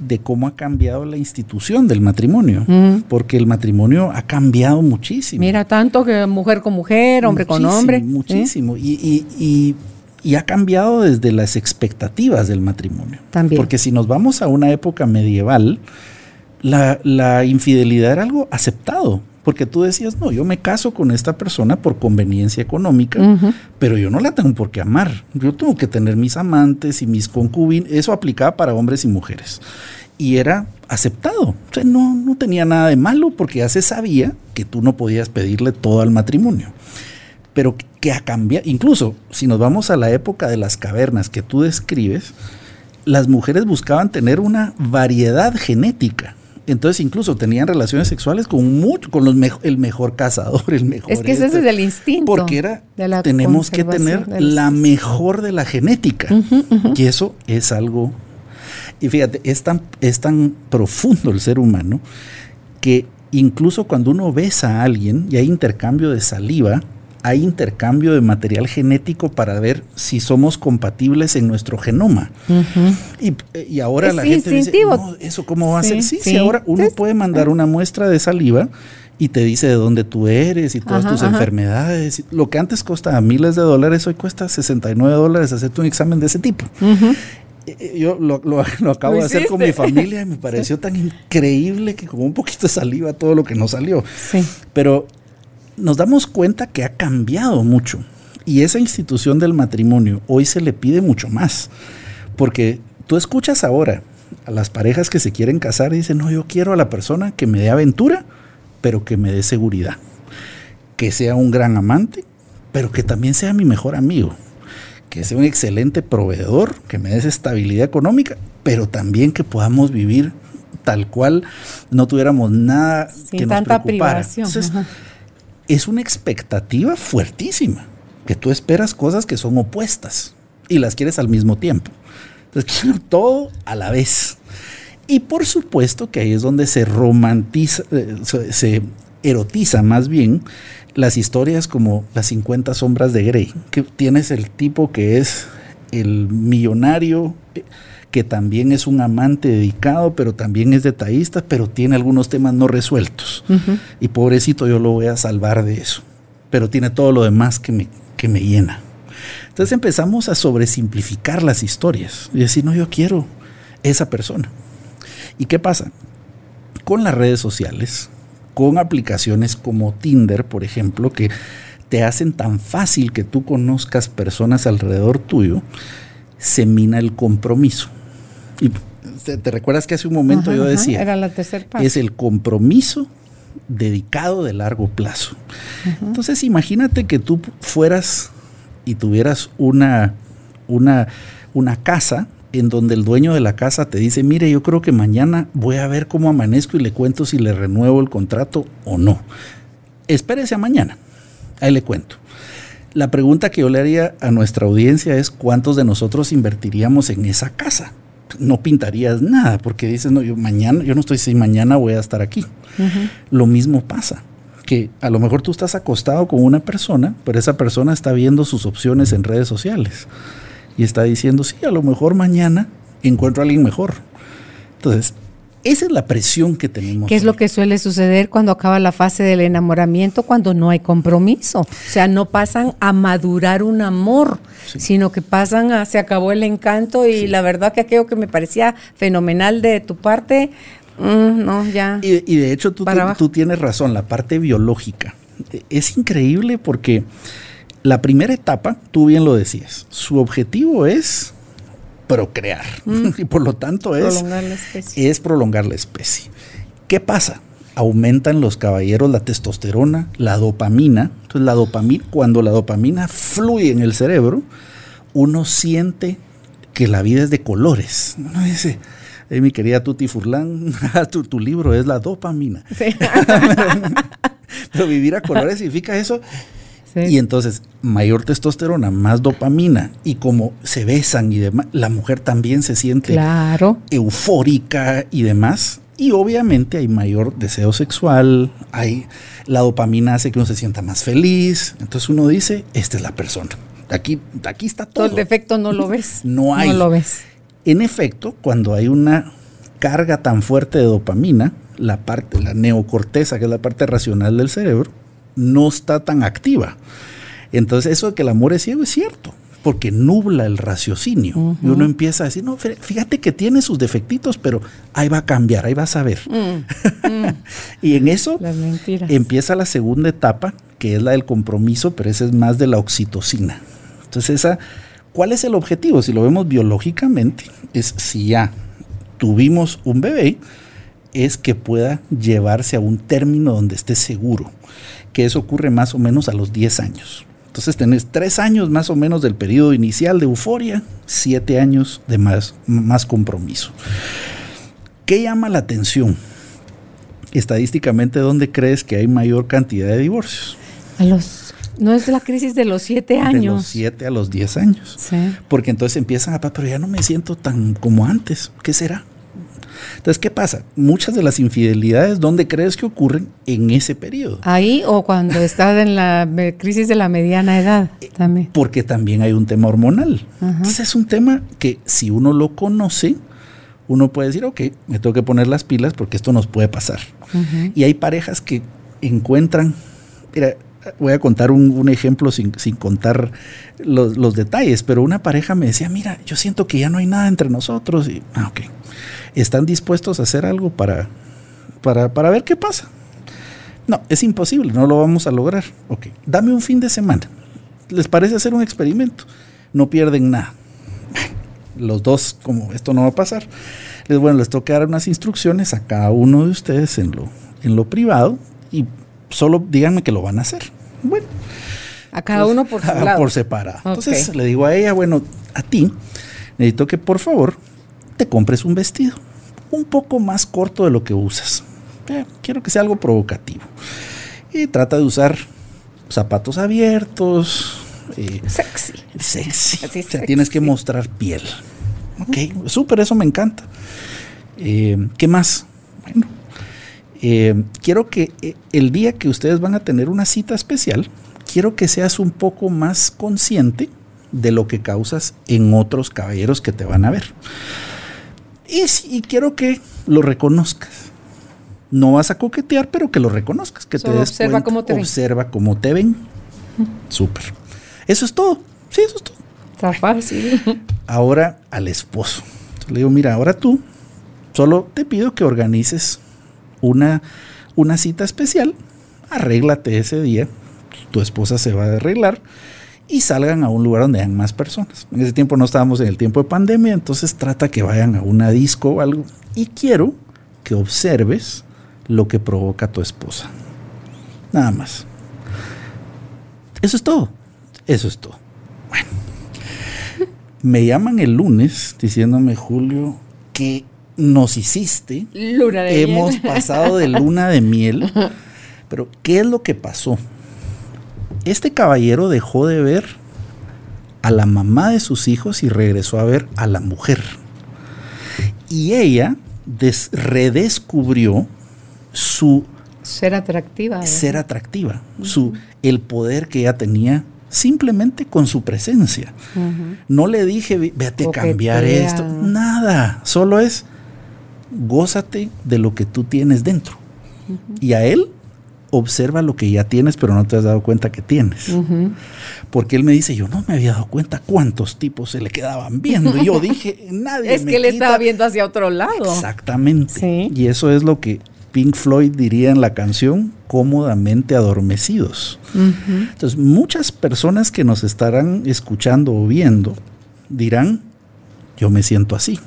de cómo ha cambiado la institución del matrimonio, mm. porque el matrimonio ha cambiado muchísimo. Mira, tanto que mujer con mujer, hombre muchísimo, con hombre. Muchísimo. ¿eh? Y, y, y, y, ha cambiado desde las expectativas del matrimonio. También. Porque si nos vamos a una época medieval, la, la infidelidad era algo aceptado. Porque tú decías, no, yo me caso con esta persona por conveniencia económica, uh -huh. pero yo no la tengo por qué amar. Yo tengo que tener mis amantes y mis concubinas. Eso aplicaba para hombres y mujeres. Y era aceptado. O sea, no, no tenía nada de malo porque ya se sabía que tú no podías pedirle todo al matrimonio. Pero que ha cambiado, incluso si nos vamos a la época de las cavernas que tú describes, las mujeres buscaban tener una variedad genética. Entonces incluso tenían relaciones sexuales con mucho, con los me el mejor cazador, el mejor. Es que ese es el instinto. Porque era tenemos que tener la mejor de la genética. Uh -huh, uh -huh. Y eso es algo. Y fíjate, es tan, es tan profundo el ser humano que incluso cuando uno besa a alguien y hay intercambio de saliva, hay intercambio de material genético para ver si somos compatibles en nuestro genoma. Uh -huh. y, y, ahora es la gente dice, no, ¿eso cómo va sí, a ser? Sí, sí, sí ahora uno puede mandar una muestra de saliva y te dice de dónde tú eres y todas ajá, tus ajá. enfermedades. Lo que antes costaba miles de dólares, hoy cuesta 69 dólares hacerte un examen de ese tipo. Uh -huh. eh, yo lo, acabo de hacer con mi familia y me pareció tan increíble que con un poquito de saliva todo lo que nos salió. Sí. Pero nos damos cuenta que ha cambiado mucho. Y esa institución del matrimonio hoy se le pide mucho más. Porque tú escuchas ahora a las parejas que se quieren casar y dicen, no, yo quiero a la persona que me dé aventura, pero que me dé seguridad. Que sea un gran amante, pero que también sea mi mejor amigo que sea un excelente proveedor, que me dé estabilidad económica, pero también que podamos vivir tal cual no tuviéramos nada que nos preocupara. Entonces, es una expectativa fuertísima, que tú esperas cosas que son opuestas y las quieres al mismo tiempo. Entonces, quiero todo a la vez. Y por supuesto que ahí es donde se romantiza, eh, se erotiza más bien las historias como las 50 sombras de Grey, que tienes el tipo que es el millonario, que también es un amante dedicado, pero también es detallista, pero tiene algunos temas no resueltos. Y pobrecito yo lo voy a salvar de eso. Pero tiene todo lo demás que me, que me llena. Entonces empezamos a sobresimplificar las historias y decir, no, yo quiero esa persona. ¿Y qué pasa? Con las redes sociales, con aplicaciones como Tinder, por ejemplo, que te hacen tan fácil que tú conozcas personas alrededor tuyo, se mina el compromiso. Y te, recuerdas que hace un momento yo decía, era la tercera parte. es el compromiso dedicado de largo plazo. Entonces imagínate que tú fueras y tuvieras una, una, una casa en donde el dueño de la casa te dice, mire, yo creo que mañana voy a ver cómo amanezco y le cuento si le renuevo el contrato o no. Espérese a mañana, ahí le cuento. La pregunta que yo le haría a nuestra audiencia es cuántos de nosotros invertiríamos en esa casa. No pintarías nada porque dices, no, yo mañana, yo no estoy si mañana voy a estar aquí. Lo mismo pasa que a lo mejor tú estás acostado con una persona, pero esa persona está viendo sus opciones en redes sociales y está diciendo, sí, a lo mejor mañana encuentro a alguien mejor. Entonces, esa es la presión que tenemos. ¿Qué es lo que suele suceder cuando acaba la fase del enamoramiento, cuando no hay compromiso? O sea, no pasan a madurar un amor, sino que pasan a, se acabó el encanto y la verdad que aquello que me parecía fenomenal de tu parte, mm, no, ya. Y, de hecho tú, tú tienes razón, la parte biológica. Es increíble porque la primera etapa, tú bien lo decías, su objetivo es procrear mm. y por lo tanto es prolongar, la especie. es prolongar la especie. ¿Qué pasa? Aumentan los caballeros la testosterona, la dopamina. Entonces la dopamina, cuando la dopamina fluye en el cerebro, uno siente que la vida es de colores. Uno dice, mi querida Tuti Furlan, tu, tu, libro es la dopamina. Pero vivir a colores significa eso y entonces, mayor testosterona, más dopamina, y como se besan y demás, la mujer también se siente eufórica y demás. Y obviamente hay mayor deseo sexual, hay, la dopamina hace que uno se sienta más feliz. Entonces uno dice, esta es la persona. Aquí, aquí está todo. Todo el defecto no lo ves. no hay. No lo ves. En efecto, cuando hay una carga tan fuerte de dopamina, la parte, la neocorteza, que es la parte racional del cerebro, no está tan activa. Entonces eso de que el amor es ciego es cierto, porque nubla el raciocinio. Y uno empieza a decir, no, fíjate que tiene sus defectitos, pero ahí va a cambiar, ahí vas a ver. Mm, mm. y en eso empieza la segunda etapa, que es la del compromiso, pero esa es más de la oxitocina. Entonces esa, ¿cuál es el objetivo? Si lo vemos biológicamente, es si ya tuvimos un bebé, es que pueda llevarse a un término donde esté seguro que eso ocurre más o menos a los 10 años. Entonces tenés tres años más o menos del periodo inicial de euforia, siete años de más, más compromiso. ¿Qué llama la atención? Estadísticamente, ¿dónde crees que hay mayor cantidad de divorcios? A los, no es la crisis de los siete años. De los siete a los diez años. Sí. Porque entonces empiezan a, pero ya no me siento tan como antes. ¿Qué será? Entonces, ¿qué pasa? Muchas de las infidelidades, ¿dónde crees que ocurren? En ese periodo. Ahí o cuando estás en la crisis de la mediana edad eh, también. Porque también hay un tema hormonal. Entonces, es un tema que si uno lo conoce, uno puede decir, ok, me tengo que poner las pilas porque esto nos puede pasar. Y hay parejas que encuentran, mira, voy a contar un, ejemplo sin, contar los, detalles, pero una pareja me decía, mira, yo siento que ya no hay nada entre nosotros. Y, ah, ok, ¿están dispuestos a hacer algo para, para, para ver qué pasa? No, es imposible, no lo vamos a lograr. Ok, dame un fin de semana. ¿Les parece hacer un experimento? No pierden nada. Los dos, como esto no va a pasar, les, bueno, les toca dar unas instrucciones a cada uno de ustedes en lo, en lo privado y solo díganme que lo van a hacer. Bueno. A cada uno por su lado. Por separado. Entonces le digo a ella, bueno, a ti, necesito que por favor te compres un vestido un poco más corto de lo que usas. Eh, quiero que sea algo provocativo. Y trata de usar zapatos abiertos. Eh, sexy. Sexy. tienes que mostrar piel. Ok, súper, eso me encanta. Eh, ¿Qué más? Bueno, quiero que el día que ustedes van a tener una cita especial, quiero que seas un poco más consciente de lo que causas en otros caballeros que te van a ver. Y, quiero que lo reconozcas. No vas a coquetear, pero que lo reconozcas, que te des observa cómo te observa cómo te ven. Súper. Eso es todo. Sí, eso es todo. Está fácil. Ahora al esposo. le digo, mira, ahora tú solo te pido que organices una, una cita especial, arréglate ese día, tu esposa se va a arreglar y salgan a un lugar donde hayan más personas. En ese tiempo no estábamos en el tiempo de pandemia, entonces trata que vayan a una disco o algo. Y quiero que observes lo que provoca tu esposa. Nada más. Eso es todo. Eso es todo. Bueno. Me llaman el lunes diciéndome, Julio, que nos hiciste. Luna de Hemos pasado de luna de miel. Pero, ¿qué es lo que pasó? Este caballero dejó de ver a la mamá de sus hijos y regresó a ver a la mujer. Y ella redescubrió su ser atractiva. Ser atractiva, su el poder que ella tenía simplemente con su presencia. No le dije, vete a cambiar esto, nada, solo es gózate de lo que tú tienes dentro. Y a él observa lo que ya tienes, pero no te has dado cuenta que tienes. Porque él me dice, yo no me había dado cuenta cuántos tipos se le quedaban viendo. Y yo dije, nadie. es que él estaba viendo hacia otro lado. Exactamente. Y eso es lo que Pink Floyd diría en la canción, cómodamente adormecidos. Entonces, muchas personas que nos estarán escuchando o viendo dirán, yo me siento así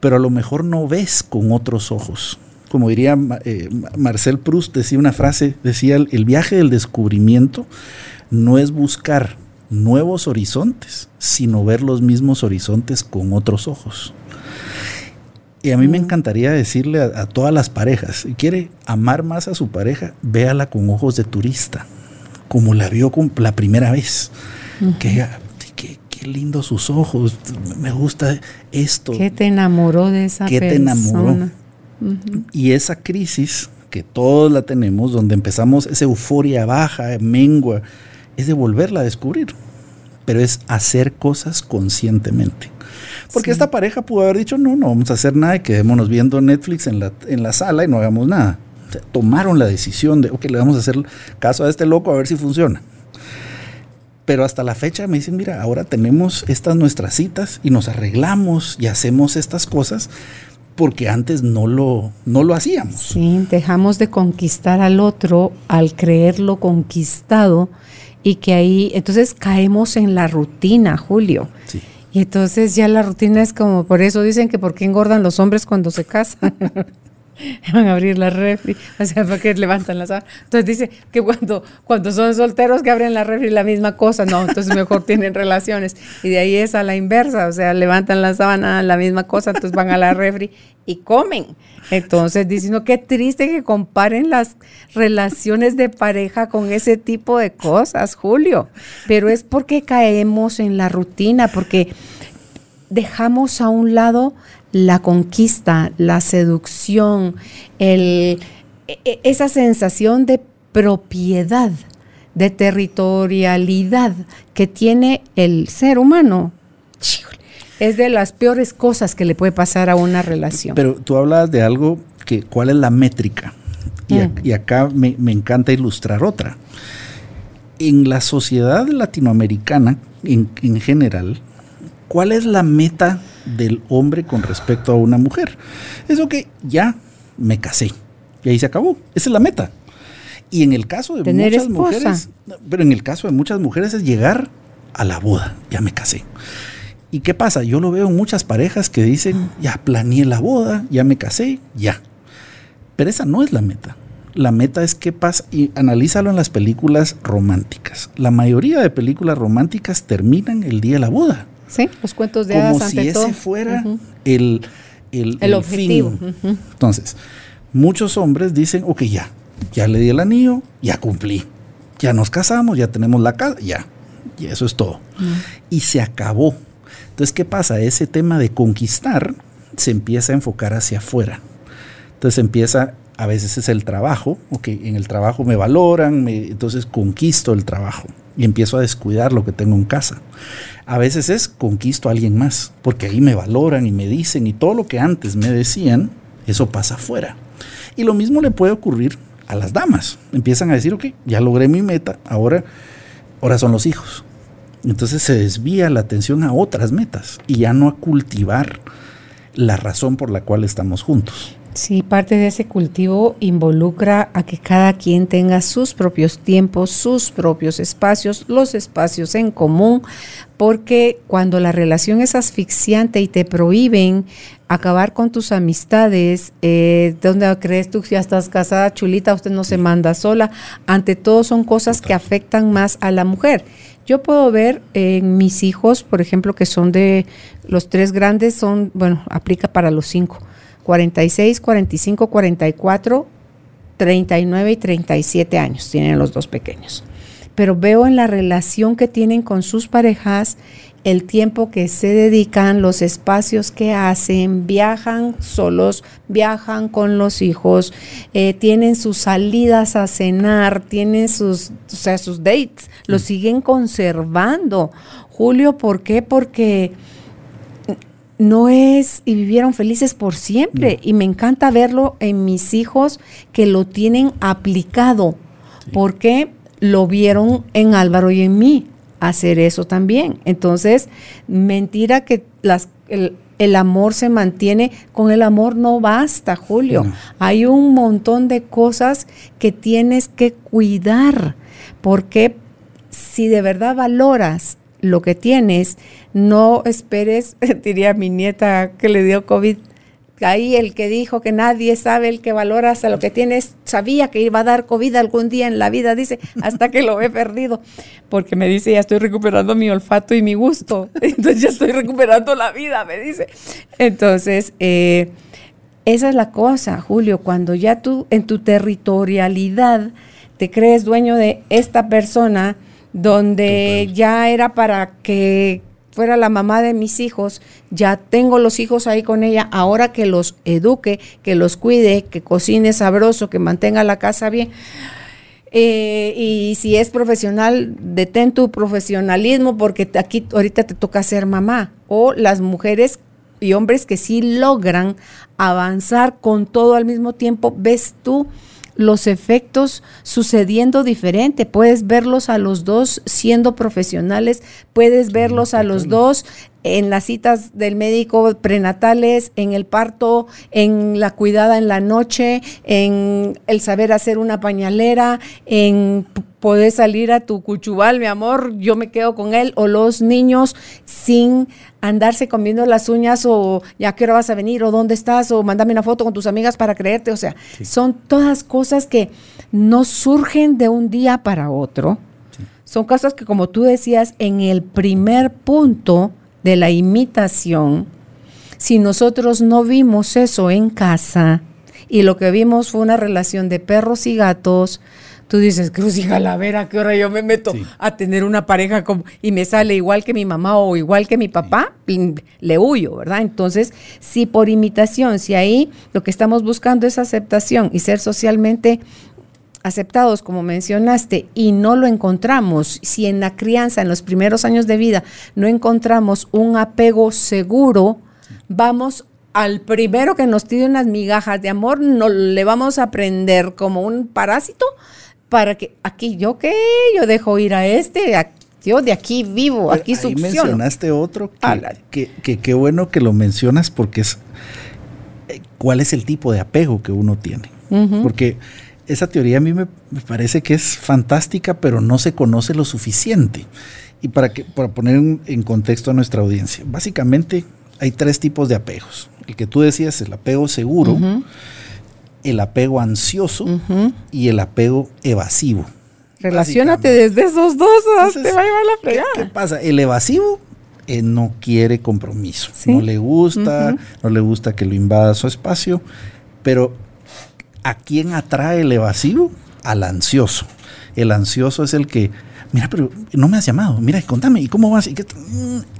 pero a lo mejor no ves con otros ojos. Como diría eh, Marcel Proust, decía una frase, decía, el viaje del descubrimiento no es buscar nuevos horizontes, sino ver los mismos horizontes con otros ojos. Y a mí me mm. encantaría decirle a, todas las parejas, si quiere amar más a su pareja, véala con ojos de turista, como la vio la primera vez. Que qué lindos sus ojos, me gusta esto. ¿Qué te enamoró de esa persona? ¿Qué te enamoró? Y esa crisis que todos la tenemos, donde empezamos esa euforia baja, mengua, es de volverla a descubrir. Pero es hacer cosas conscientemente. Porque esta pareja pudo haber dicho, no, no vamos a hacer nada y quedémonos viendo Netflix en la, en la sala y no hagamos nada. tomaron la decisión de, ok, le vamos a hacer caso a este loco a ver si funciona. Pero hasta la fecha me dicen, mira, ahora tenemos estas nuestras citas y nos arreglamos y hacemos estas cosas porque antes no lo, no lo hacíamos. Sí, dejamos de conquistar al otro al creerlo conquistado y que ahí, entonces caemos en la rutina, Julio. Sí. Y entonces ya la rutina es como, por eso dicen que por qué engordan los hombres cuando se casan. van a abrir la refri, o sea, porque levantan la sábana. Entonces dice que cuando, cuando son solteros que abren la refri la misma cosa, no, entonces mejor tienen relaciones. Y de ahí es a la inversa, o sea, levantan la sábana, la misma cosa, entonces van a la refri y comen. Entonces diciendo qué triste que comparen las relaciones de pareja con ese tipo de cosas, Julio. Pero es porque caemos en la rutina, porque dejamos a un lado la conquista, la seducción, el, e, e, esa sensación de propiedad, de territorialidad que tiene el ser humano. Es de las peores cosas que le puede pasar a una relación. Pero tú hablas de algo que, ¿cuál es la métrica? Y, mm. acá me, encanta ilustrar otra. En la sociedad latinoamericana, en, en general, ¿cuál es la meta del hombre con respecto a una mujer? Es que ya me casé y ahí se acabó. Esa es la meta. Y en el caso de muchas mujeres, pero en el caso de muchas mujeres es llegar a la boda, ya me casé. ¿Y qué pasa? Yo lo veo en muchas parejas que dicen, ya planeé la boda, ya me casé, ya. Pero esa no es la meta. La meta es qué pasa, y analízalo en las películas románticas. La mayoría de películas románticas terminan el día de la boda. Sí, los cuentos de Como si ese fuera el, el, objetivo. Entonces, muchos hombres dicen, ok, ya, ya le di el anillo, ya cumplí, ya nos casamos, ya tenemos la casa, ya, y eso es todo. Y se acabó. Entonces, ¿qué pasa? Ese tema de conquistar se empieza a enfocar hacia afuera. Entonces empieza, a veces es el trabajo, ok, en el trabajo me valoran, entonces conquisto el trabajo y empiezo a descuidar lo que tengo en casa. A veces es conquisto a alguien más, porque ahí me valoran y me dicen y todo lo que antes me decían, eso pasa afuera. Y lo mismo le puede ocurrir a las damas. Empiezan a decir, ok, ya logré mi meta, ahora, ahora son los hijos. Entonces se desvía la atención a otras metas y ya no a cultivar la razón por la cual estamos juntos. Sí, parte de ese cultivo involucra a que cada quien tenga sus propios tiempos, sus propios espacios, los espacios en común, porque cuando la relación es asfixiante y te prohíben acabar con tus amistades, eh, donde crees tú ya estás casada, chulita, usted no se manda sola, ante todo son cosas que afectan más a la mujer. Yo puedo ver en mis hijos, por ejemplo, que son de los tres grandes, son, bueno, aplica para los cinco 46, 45, 44, 39 y 37 años tienen los dos pequeños. Pero veo en la relación que tienen con sus parejas el tiempo que se dedican, los espacios que hacen, viajan solos, viajan con los hijos, eh, tienen sus salidas a cenar, tienen sus, o sea, sus dates, los mm. siguen conservando. Julio, ¿por qué? Porque no es y vivieron felices por siempre. Y me encanta verlo en mis hijos que lo tienen aplicado, porque lo vieron en Álvaro y en mí hacer eso también. Entonces, mentira que las, el, amor se mantiene, con el amor no basta, Julio. Hay un montón de cosas que tienes que cuidar, porque si de verdad valoras lo que tienes, no esperes, diría mi nieta que le dio COVID, ahí el que dijo que nadie sabe, el que valora hasta lo que tienes, sabía que iba a dar COVID algún día en la vida, dice, hasta que lo he perdido, porque me dice, ya estoy recuperando mi olfato y mi gusto, entonces ya estoy recuperando la vida, me dice. Entonces, eh, esa es la cosa, Julio, cuando ya tú en tu territorialidad te crees dueño de esta persona, donde ya era para que fuera la mamá de mis hijos, ya tengo los hijos ahí con ella, ahora que los eduque, que los cuide, que cocine sabroso, que mantenga la casa bien. Eh, y si es profesional, detén tu profesionalismo porque aquí ahorita te toca ser mamá. O las mujeres y hombres que sí logran avanzar con todo al mismo tiempo, ves tú los efectos sucediendo diferente. Puedes verlos a los dos siendo profesionales, puedes verlos a los dos en las citas del médico prenatales, en el parto, en la cuidada en la noche, en el saber hacer una pañalera, en poder salir a tu cuchubal, mi amor, yo me quedo con él, o los niños sin andarse comiendo las uñas o ya qué hora vas a venir o dónde estás o mándame una foto con tus amigas para creerte, o sea, son todas cosas que no surgen de un día para otro. Son cosas que como tú decías en el primer punto de la imitación, si nosotros no vimos eso en casa y lo que vimos fue una relación de perros y gatos, tú dices, Cruz y Jalavera, ¿qué hora yo me meto a tener una pareja como, y me sale igual que mi mamá o igual que mi papá? Le huyo, ¿verdad? Entonces, si por imitación, si ahí lo que estamos buscando es aceptación y ser socialmente aceptados, como mencionaste, y no lo encontramos, si en la crianza, en los primeros años de vida, no encontramos un apego seguro, vamos al primero que nos tire unas migajas de amor, no le vamos a prender como un parásito para que aquí yo qué, yo dejo ir a este, yo de aquí vivo, aquí Ahí mencionaste otro que, qué bueno que lo mencionas porque es eh, cuál es el tipo de apego que uno tiene. Porque esa teoría a mí me, parece que es fantástica, pero no se conoce lo suficiente. Y para, que, para poner en, contexto a nuestra audiencia, básicamente hay tres tipos de apegos. El que tú decías, el apego seguro, el apego ansioso y el apego evasivo. Relaciónate desde esos dos, te va a llevar la fregada. ¿qué, pasa? El evasivo eh, no quiere compromiso, no le gusta, no le gusta que lo invada su espacio, pero ¿A quién atrae el evasivo? Al ansioso. El ansioso es el que, mira, pero no me has llamado, mira, contame, ¿y cómo vas? Y,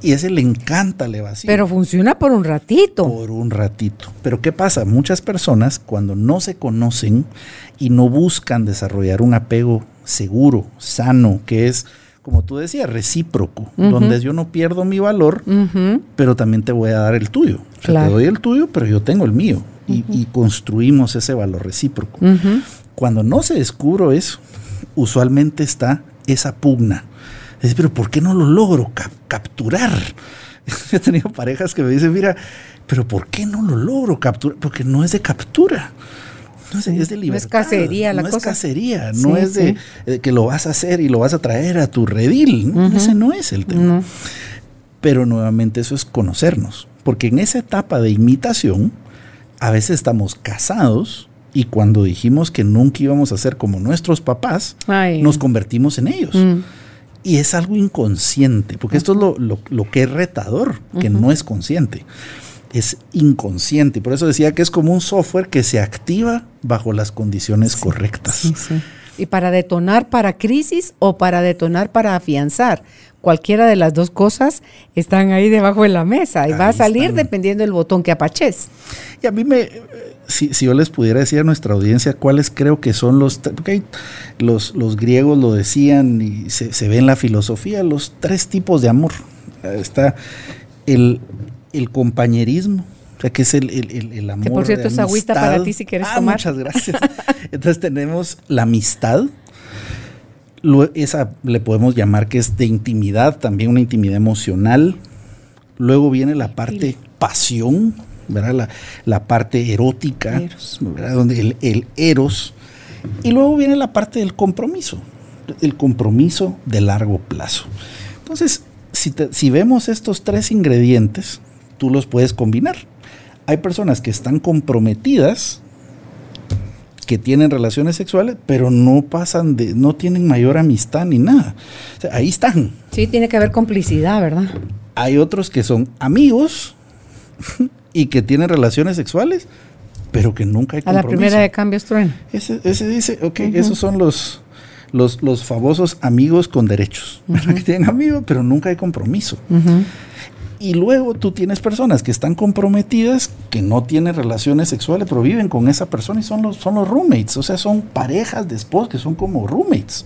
y ese le encanta el evasivo. Pero funciona por un ratito. Por un ratito. Pero ¿qué pasa? Muchas personas cuando no se conocen y no buscan desarrollar un apego seguro, sano, que es como tú decías, recíproco, donde yo no pierdo mi valor, pero también te voy a dar el tuyo. te doy el tuyo, pero yo tengo el mío y, construimos ese valor recíproco. Cuando no se descubro eso, usualmente está esa pugna. Es pero ¿por qué no lo logro capturar? He tenido parejas que me dicen, mira, pero ¿por qué no lo logro capturar? Porque no es de captura. No es, de libertad. No es cacería la no cosa. Es cacería, no es de, que lo vas a hacer y lo vas a traer a tu redil. Ese no es el tema. Pero nuevamente eso es conocernos. Porque en esa etapa de imitación, a veces estamos casados y cuando dijimos que nunca íbamos a ser como nuestros papás, nos convertimos en ellos. Mm. Y es algo inconsciente, porque esto es lo, que es retador, que no es consciente. Es inconsciente. Y por eso decía que es como un software que se activa bajo las condiciones correctas. y para detonar para crisis o para detonar para afianzar. Cualquiera de las dos cosas están ahí debajo de la mesa y va a salir dependiendo del botón que apaches. Y a mí me, si, yo les pudiera decir a nuestra audiencia cuáles creo que son los, porque los, los griegos lo decían y se, ve en la filosofía, los tres tipos de amor. Está el, compañerismo, o sea, que es el, el, amor. Que por cierto es agüita para ti si quieres ah, tomar. Muchas gracias. Entonces tenemos la amistad. Esa le podemos llamar que es de intimidad, también una intimidad emocional. Luego viene la parte pasión, ¿verdad? La, parte erótica, Donde el, eros. Y luego viene la parte del compromiso, el compromiso de largo plazo. Entonces, si, si vemos estos tres ingredientes, tú los puedes combinar. Hay personas que están comprometidas, que tienen relaciones sexuales, pero no pasan de, no tienen mayor amistad ni nada. ahí están. Sí, tiene que haber complicidad, ¿verdad? Hay otros que son amigos, y que tienen relaciones sexuales, pero que nunca hay compromiso. A la primera de cambios trueno. Ese, ese dice, ok, esos son los, los, los, famosos amigos con derechos, que tienen amigos, pero nunca hay compromiso. Y luego tú tienes personas que están comprometidas, que no tienen relaciones sexuales, pero viven con esa persona y son los, son los roommates, o sea, son parejas de esposos que son como roommates.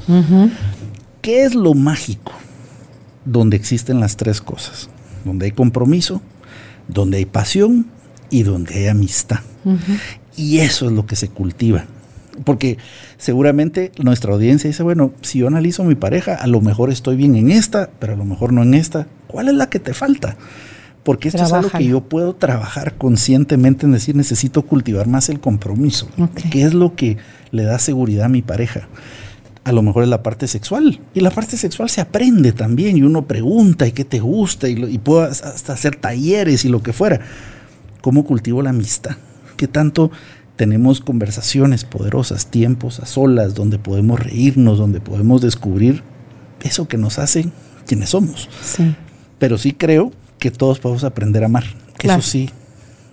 ¿Qué es lo mágico? Donde existen las tres cosas, donde hay compromiso, donde hay pasión y donde hay amistad. Y eso es lo que se cultiva. Porque seguramente nuestra audiencia dice, bueno, si yo analizo mi pareja, a lo mejor estoy bien en esta, pero a lo mejor no en esta. ¿Cuál es la que te falta? Porque esto es algo que yo puedo trabajar conscientemente en decir, necesito cultivar más el compromiso. ¿Qué es lo que le da seguridad a mi pareja? a lo mejor es la parte sexual. Y la parte sexual se aprende también y uno pregunta y qué te gusta y, y puedo hasta hacer talleres y lo que fuera. ¿Cómo cultivo la amistad? ¿Qué tanto tenemos conversaciones poderosas, tiempos a solas, donde podemos reírnos, donde podemos descubrir eso que nos hace quienes somos? Sí. Pero sí creo que todos podemos aprender a amar. Eso sí,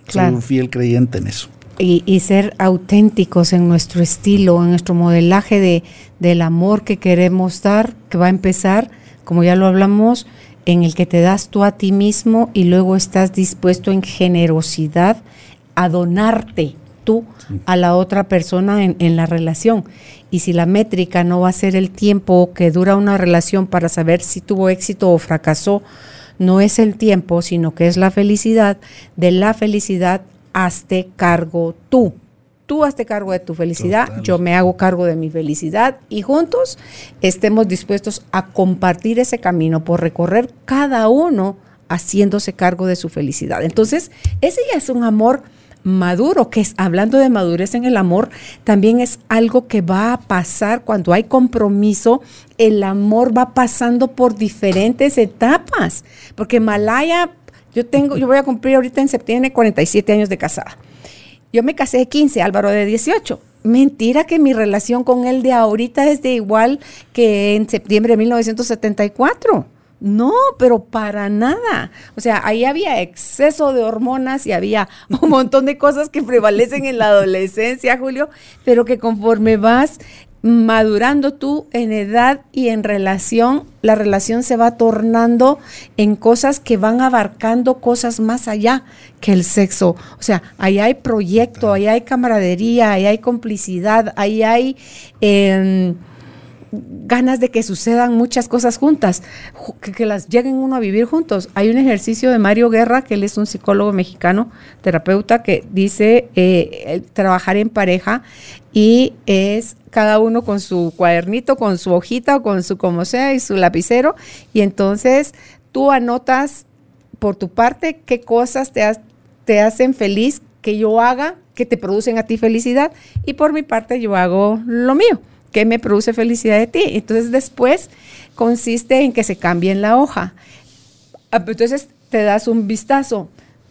soy un fiel creyente en eso. Y, ser auténticos en nuestro estilo, en nuestro modelaje de, del amor que queremos dar, que va a empezar, como ya lo hablamos, en el que te das tú a ti mismo y luego estás dispuesto en generosidad a donarte tú a la otra persona en, en, la relación. Y si la métrica no va a ser el tiempo que dura una relación para saber si tuvo éxito o fracasó, no es el tiempo, sino que es la felicidad. De la felicidad hazte cargo tú. Tú hazte cargo de tu felicidad, yo me hago cargo de mi felicidad y juntos estemos dispuestos a compartir ese camino por recorrer cada uno haciéndose cargo de su felicidad. Entonces, ese ya es un amor maduro, que es, hablando de madurez en el amor, también es algo que va a pasar cuando hay compromiso, el amor va pasando por diferentes etapas, porque Malaya, yo tengo, yo voy a cumplir ahorita en septiembre 47 años de casada. Yo me casé de 15, Álvaro de 18. Mentira que mi relación con él de ahorita es de igual que en septiembre de 1974. No, pero para nada. O sea, ahí había exceso de hormonas y había un montón de cosas que prevalecen en la adolescencia, Julio, pero que conforme vas madurando tú en edad y en relación, la relación se va tornando en cosas que van abarcando cosas más allá que el sexo. O sea, ahí hay proyecto, ahí hay camaradería, ahí hay complicidad, ahí hay... Em, ganas de que sucedan muchas cosas juntas, que, las lleguen uno a vivir juntos. Hay un ejercicio de Mario Guerra, que él es un psicólogo mexicano, terapeuta, que dice eh, trabajar en pareja y es cada uno con su cuadernito, con su hojita o con su como sea y su lapicero. Y entonces tú anotas por tu parte qué cosas te, te hacen feliz que yo haga, que te producen a ti felicidad. Y por mi parte yo hago lo mío. ¿Qué me produce felicidad de ti? Entonces después consiste en que se cambie en la hoja. Ah, entonces te das un vistazo.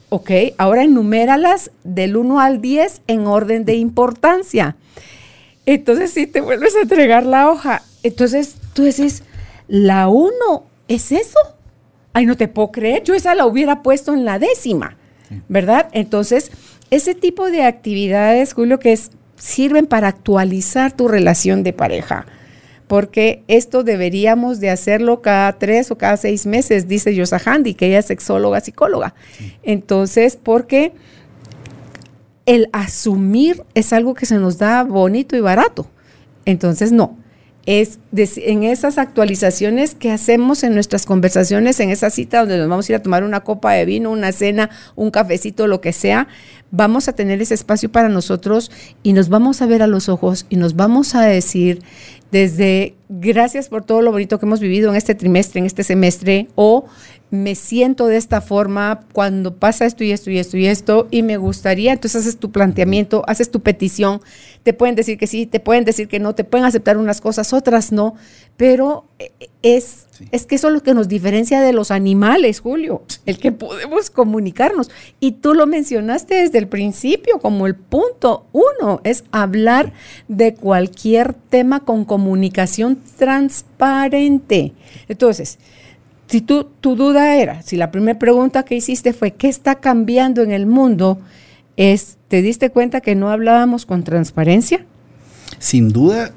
Ok, ahora enuméralas del 1 al 10 en orden de importancia. Entonces si te vuelves a entregar la hoja. Entonces tú decís, la 1 es eso. Ay, no te puedo creer, yo esa la hubiera puesto en la décima, ¿verdad? Entonces, ese tipo de actividades, Julio, que es sirven para actualizar tu relación de pareja. Porque esto deberíamos de hacerlo cada tres o cada seis meses, dice Yosa Handy, que ella es sexóloga, psicóloga. Entonces, porque el asumir es algo que se nos da bonito y barato. Entonces, no, es en esas actualizaciones que hacemos en nuestras conversaciones, en esa cita donde nos vamos a ir a tomar una copa de vino, una cena, un cafecito, lo que sea, vamos a tener ese espacio para nosotros y nos vamos a ver a los ojos y nos vamos a decir desde gracias por todo lo bonito que hemos vivido en este trimestre, en este semestre, o me siento de esta forma cuando pasa esto y esto y esto y esto y me gustaría, entonces haces tu planteamiento, haces tu petición, te pueden decir que sí, te pueden decir que no, te pueden aceptar unas cosas, otras no, pero eh, es, es que eso es lo que nos diferencia de los animales, Julio, el que podemos comunicarnos. Y tú lo mencionaste desde el principio como el punto uno, es hablar de cualquier tema con comunicación transparente. Entonces, si tú, tu duda era, si la primera pregunta que hiciste fue, ¿qué está cambiando en el mundo? Es, ¿te diste cuenta que no hablábamos con transparencia? Sin duda,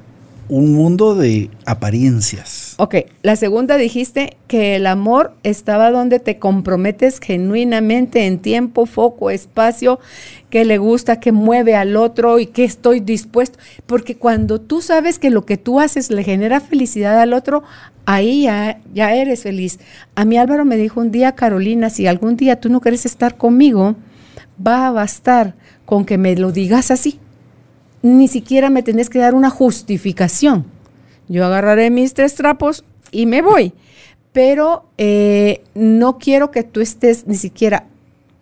un mundo de apariencias. Ok, la segunda dijiste que el amor estaba donde te comprometes genuinamente en tiempo, foco, espacio, que le gusta, que mueve al otro y que estoy dispuesto. Porque cuando tú sabes que lo que tú haces le genera felicidad al otro, ahí ya, ya eres feliz. A mí Álvaro me dijo un día, Carolina, si algún día tú no quieres estar conmigo, va a bastar con que me lo digas así ni siquiera me tenés que dar una justificación. Yo agarraré mis tres trapos y me voy. Pero eh, no quiero que tú estés ni siquiera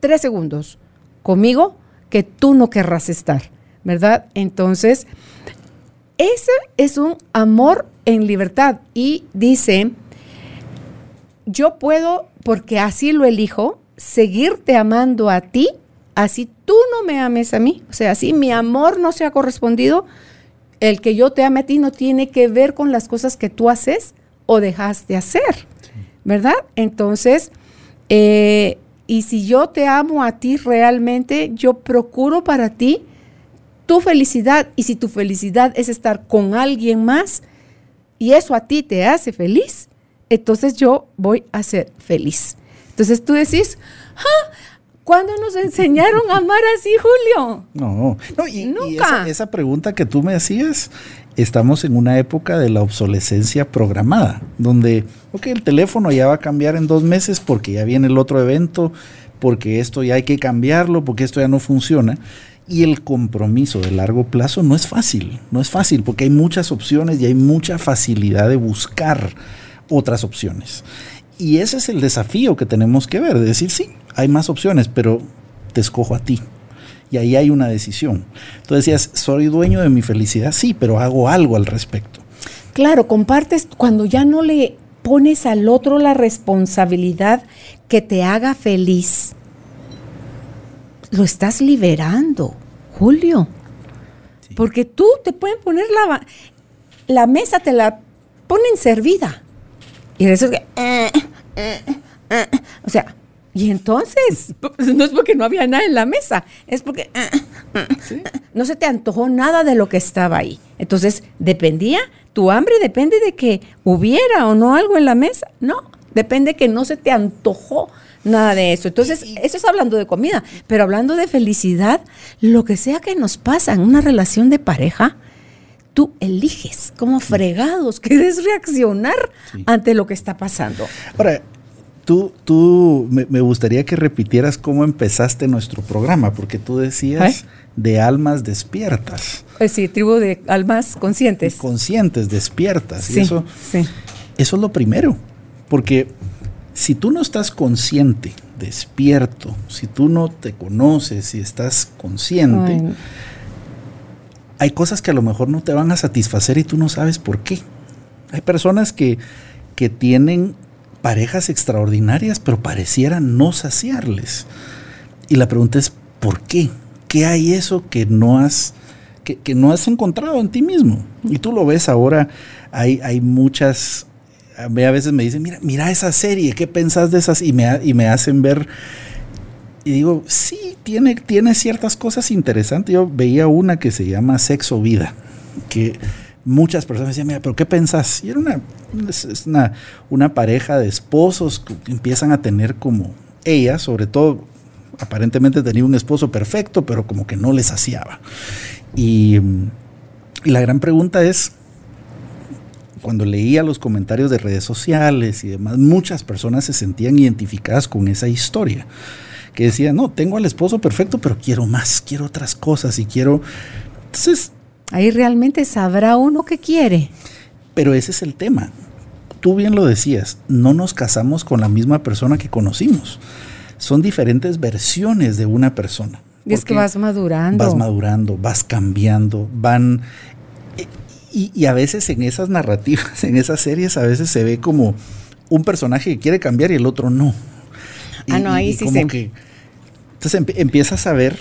tres segundos conmigo que tú no querrás estar, ¿verdad? Entonces, ese es un amor en libertad. Y dice, yo puedo, porque así lo elijo, seguirte amando a ti así tú no me ames a mí, o sea, así mi amor no se ha correspondido, el que yo te ame a ti no tiene que ver con las cosas que tú haces o dejas de hacer, ¿verdad? Entonces, eh, y si yo te amo a ti realmente, yo procuro para ti tu felicidad, y si tu felicidad es estar con alguien más, y eso a ti te hace feliz, entonces yo voy a ser feliz. Entonces tú decís, ah, ¿Cuándo nos enseñaron a amar así, Julio? No, no y, esa, pregunta que tú me hacías, estamos en una época de la obsolescencia programada, donde, ok, el teléfono ya va a cambiar en dos meses porque ya viene el otro evento, porque esto ya hay que cambiarlo, porque esto ya no funciona. Y el compromiso de largo plazo no es fácil, no es fácil, porque hay muchas opciones y hay mucha facilidad de buscar otras opciones. Y ese es el desafío que tenemos que ver, de decir, sí, hay más opciones, pero te escojo a ti. Y ahí hay una decisión. Tú decías, soy dueño de mi felicidad, sí, pero hago algo al respecto. Claro, compartes cuando ya no le pones al otro la responsabilidad que te haga feliz. Lo estás liberando, Julio. Porque tú te pueden poner la, la mesa, te la ponen servida. Y eso es que... Eh, eh, eh, o sea, y entonces, pues, no es porque no había nada en la mesa, es porque no se te antojó nada de lo que estaba ahí. Entonces, dependía, tu hambre depende de que hubiera o no algo en la mesa. No, depende que no se te antojó nada de eso. Entonces, eso es hablando de comida, pero hablando de felicidad, lo que sea que nos pasa en una relación de pareja, tú eliges como fregados quieres reaccionar ante lo que está pasando. Ahora, Tú, tú me, gustaría que repitieras cómo empezaste nuestro programa, porque tú decías de almas despiertas. Pues sí, tribu de almas conscientes. Conscientes, despiertas. y eso, sí. eso es lo primero, porque si tú no estás consciente, despierto, si tú no te conoces y estás consciente, hay cosas que a lo mejor no te van a satisfacer y tú no sabes por qué. Hay personas que, que tienen parejas extraordinarias, pero parecieran no saciarles. Y la pregunta es, ¿por qué? ¿Qué hay eso que no has, que, no has encontrado en ti mismo? Y tú lo ves ahora, hay, hay muchas, a veces me dicen, mira, mira esa serie, ¿qué pensás de esas? Y me, y me hacen ver, y digo, sí, tiene, tiene ciertas cosas interesantes. Yo veía una que se llama Sexo Vida, que muchas personas decían, mira, pero ¿qué pensás? Y era una, una, pareja de esposos que empiezan a tener como ella, sobre todo, aparentemente tenía un esposo perfecto, pero como que no les saciaba. Y, y la gran pregunta es, cuando leía los comentarios de redes sociales y demás, muchas personas se sentían identificadas con esa historia, que decían, no, tengo al esposo perfecto, pero quiero más, quiero otras cosas y quiero... Entonces, Ahí realmente sabrá uno qué quiere. Pero ese es el tema. Tú bien lo decías, no nos casamos con la misma persona que conocimos. Son diferentes versiones de una persona. Y es que vas madurando. Vas madurando, vas cambiando, van... Y, a veces en esas narrativas, en esas series, a veces se ve como un personaje que quiere cambiar y el otro no. ah, no, ahí sí como que Entonces empiezas a ver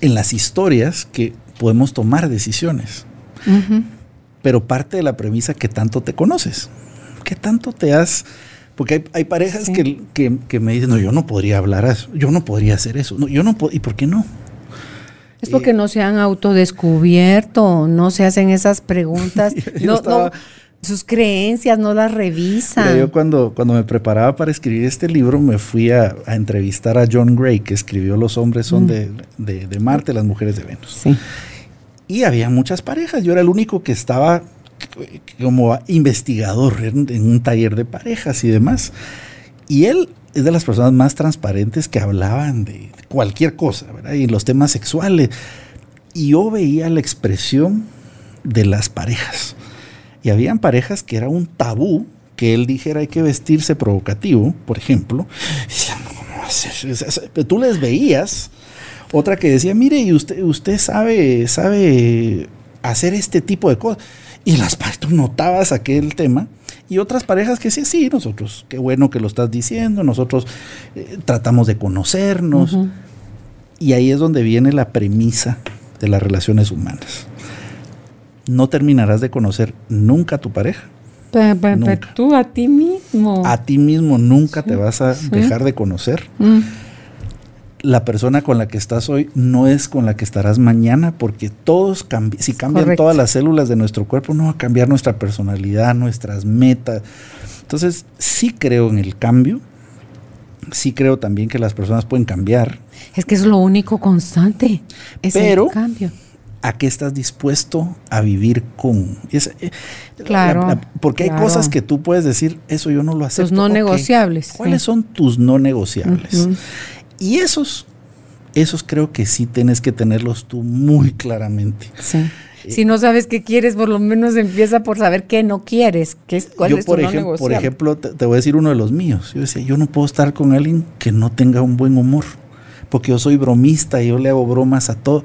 en las historias que podemos tomar decisiones. Pero parte de la premisa que tanto te conoces, que tanto te has... Porque hay, parejas que, me dicen, no, yo no podría hablar, yo no podría hacer eso, no, yo no ¿y por qué no? Es porque no se han autodescubierto, no se hacen esas preguntas, sus creencias no las revisan. yo cuando, cuando me preparaba para escribir este libro me fui a, entrevistar a John Gray, que escribió Los hombres son mm. de, de, Marte, las mujeres de Venus. Sí. Y había muchas parejas. Yo era el único que estaba como investigador en, un taller de parejas y demás. Y él es de las personas más transparentes que hablaban de cualquier cosa, ¿verdad? Y los temas sexuales. Y yo veía la expresión de las parejas. Y habían parejas que era un tabú que él dijera hay que vestirse provocativo, por ejemplo. Y Tú les veías otra que decía, mire, y usted, usted sabe, sabe hacer este tipo de cosas. Y las tú notabas aquel tema. Y otras parejas que decían, sí, nosotros, qué bueno que lo estás diciendo, nosotros eh, tratamos de conocernos. Y ahí es donde viene la premisa de las relaciones humanas. No terminarás de conocer nunca a tu pareja. Pero, tú a ti mismo. A ti mismo nunca te vas a dejar de conocer. Mm la persona con la que estás hoy no es con la que estarás mañana, porque todos cambian, si cambian todas las células de nuestro cuerpo, no va a cambiar nuestra personalidad, nuestras metas. Entonces, sí creo en el cambio, sí creo también que las personas pueden cambiar. Es que es lo único constante, es Pero- el cambio. ¿A qué estás dispuesto a vivir con? Es, eh, Claro, porque hay cosas que tú puedes decir, eso yo no lo acepto. no Ok. negociables, ¿Cuáles sí. son tus no negociables? Y esos, esos creo que sí tienes que tenerlos tú muy claramente. Sí. Si no sabes qué quieres, por lo menos empieza por saber qué no quieres, qué es, cuál yo, es tu por, no ejem- por ejemplo, te, te voy a decir uno de los míos. Yo decía, yo no puedo estar con alguien que no tenga un buen humor, porque yo soy bromista y yo le hago bromas a todo.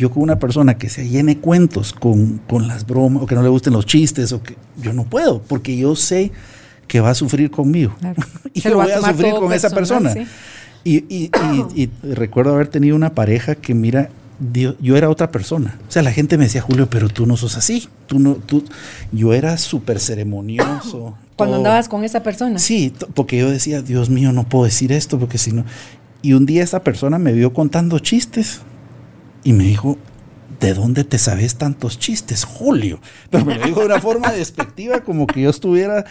Yo con una persona que se llene cuentos con, con las bromas, o que no le gusten los chistes, o que yo no puedo, porque yo sé que va a sufrir conmigo. Claro. y yo a voy a sufrir con esa persona. sí. Y, y- y- y recuerdo haber tenido una pareja que, mira, Dios- yo era otra persona. O sea, la gente me decía, Julio, pero tú no sos así. Tú no, tú, yo era súper ceremonioso. Cuando todo. andabas con esa persona. Sí, porque yo decía, Dios mío, no puedo decir esto, porque si no. Y un día esa persona me vio contando chistes y me dijo, ¿de dónde te sabes tantos chistes, Julio? Pero me lo dijo de una forma despectiva, como que yo estuviera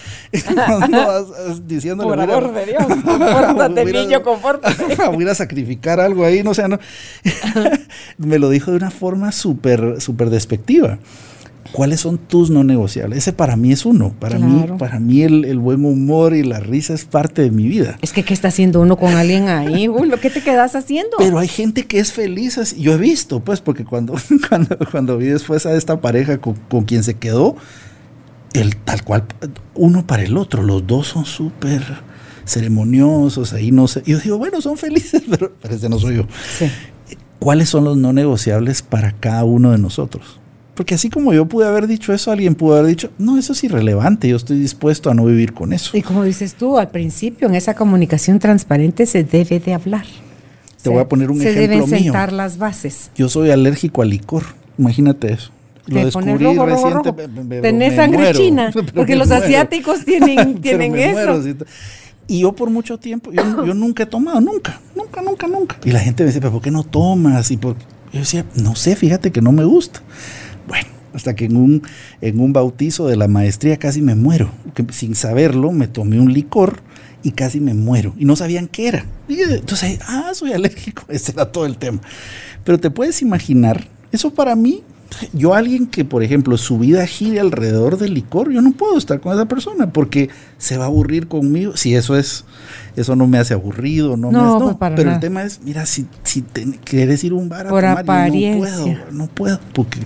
no, diciéndole. Por "Voy a- amor de Dios, compórtate, niño, compórtate. voy a sacrificar algo ahí, no sé, no. me lo dijo de una forma súper, súper despectiva. ¿Cuáles son tus no negociables? Ese para mí es uno. Para Claro. mí, para mí el, el buen humor y la risa es parte de mi vida. Es que, ¿qué está haciendo uno con alguien ahí? Uy, ¿lo que te quedas haciendo? Pero hay gente que es feliz. así. Yo he visto, pues, porque cuando, cuando, cuando vi después a esta pareja con, con quien se quedó, el tal cual, uno para el otro, los dos son súper ceremoniosos, ahí no sé. Yo digo, bueno, son felices, pero, ese no soy yo. Sí. ¿Cuáles son los no negociables para cada uno de nosotros? Porque así como yo pude haber dicho eso, alguien pudo haber dicho, no, eso es irrelevante, yo estoy dispuesto a no vivir con eso. Y como dices tú, al principio, en esa comunicación transparente se debe de hablar. Te voy a poner un se ejemplo deben mío. sentar las bases. Yo soy alérgico al licor, imagínate eso. Lo descubrí rojo, reciente. rojo. me- me- me- Tenés me sangre muero, china, porque los muero. asiáticos tienen, tienen eso. muero. Y yo por mucho tiempo, yo, yo nunca he tomado, nunca, nunca, nunca, nunca. Y la gente me dice, pero ¿por qué no tomas? Y por... Yo decía, no sé, fíjate que no me gusta. Bueno, hasta que en un, en un bautizo de la maestría casi me muero. Que sin saberlo me tomé un licor y casi me muero. Y no sabían qué era. Y entonces, ah, soy alérgico. Ese era todo el tema. Pero te puedes imaginar, eso para mí, yo alguien que, por ejemplo, su vida gire alrededor del licor, yo no puedo estar con esa persona porque se va a aburrir conmigo. Si eso es, eso no me hace aburrido, no, No, me, pues para pero nada. el tema es, mira, si, si te- quieres ir a un bar a Por tomar, yo no puedo, no puedo, porque,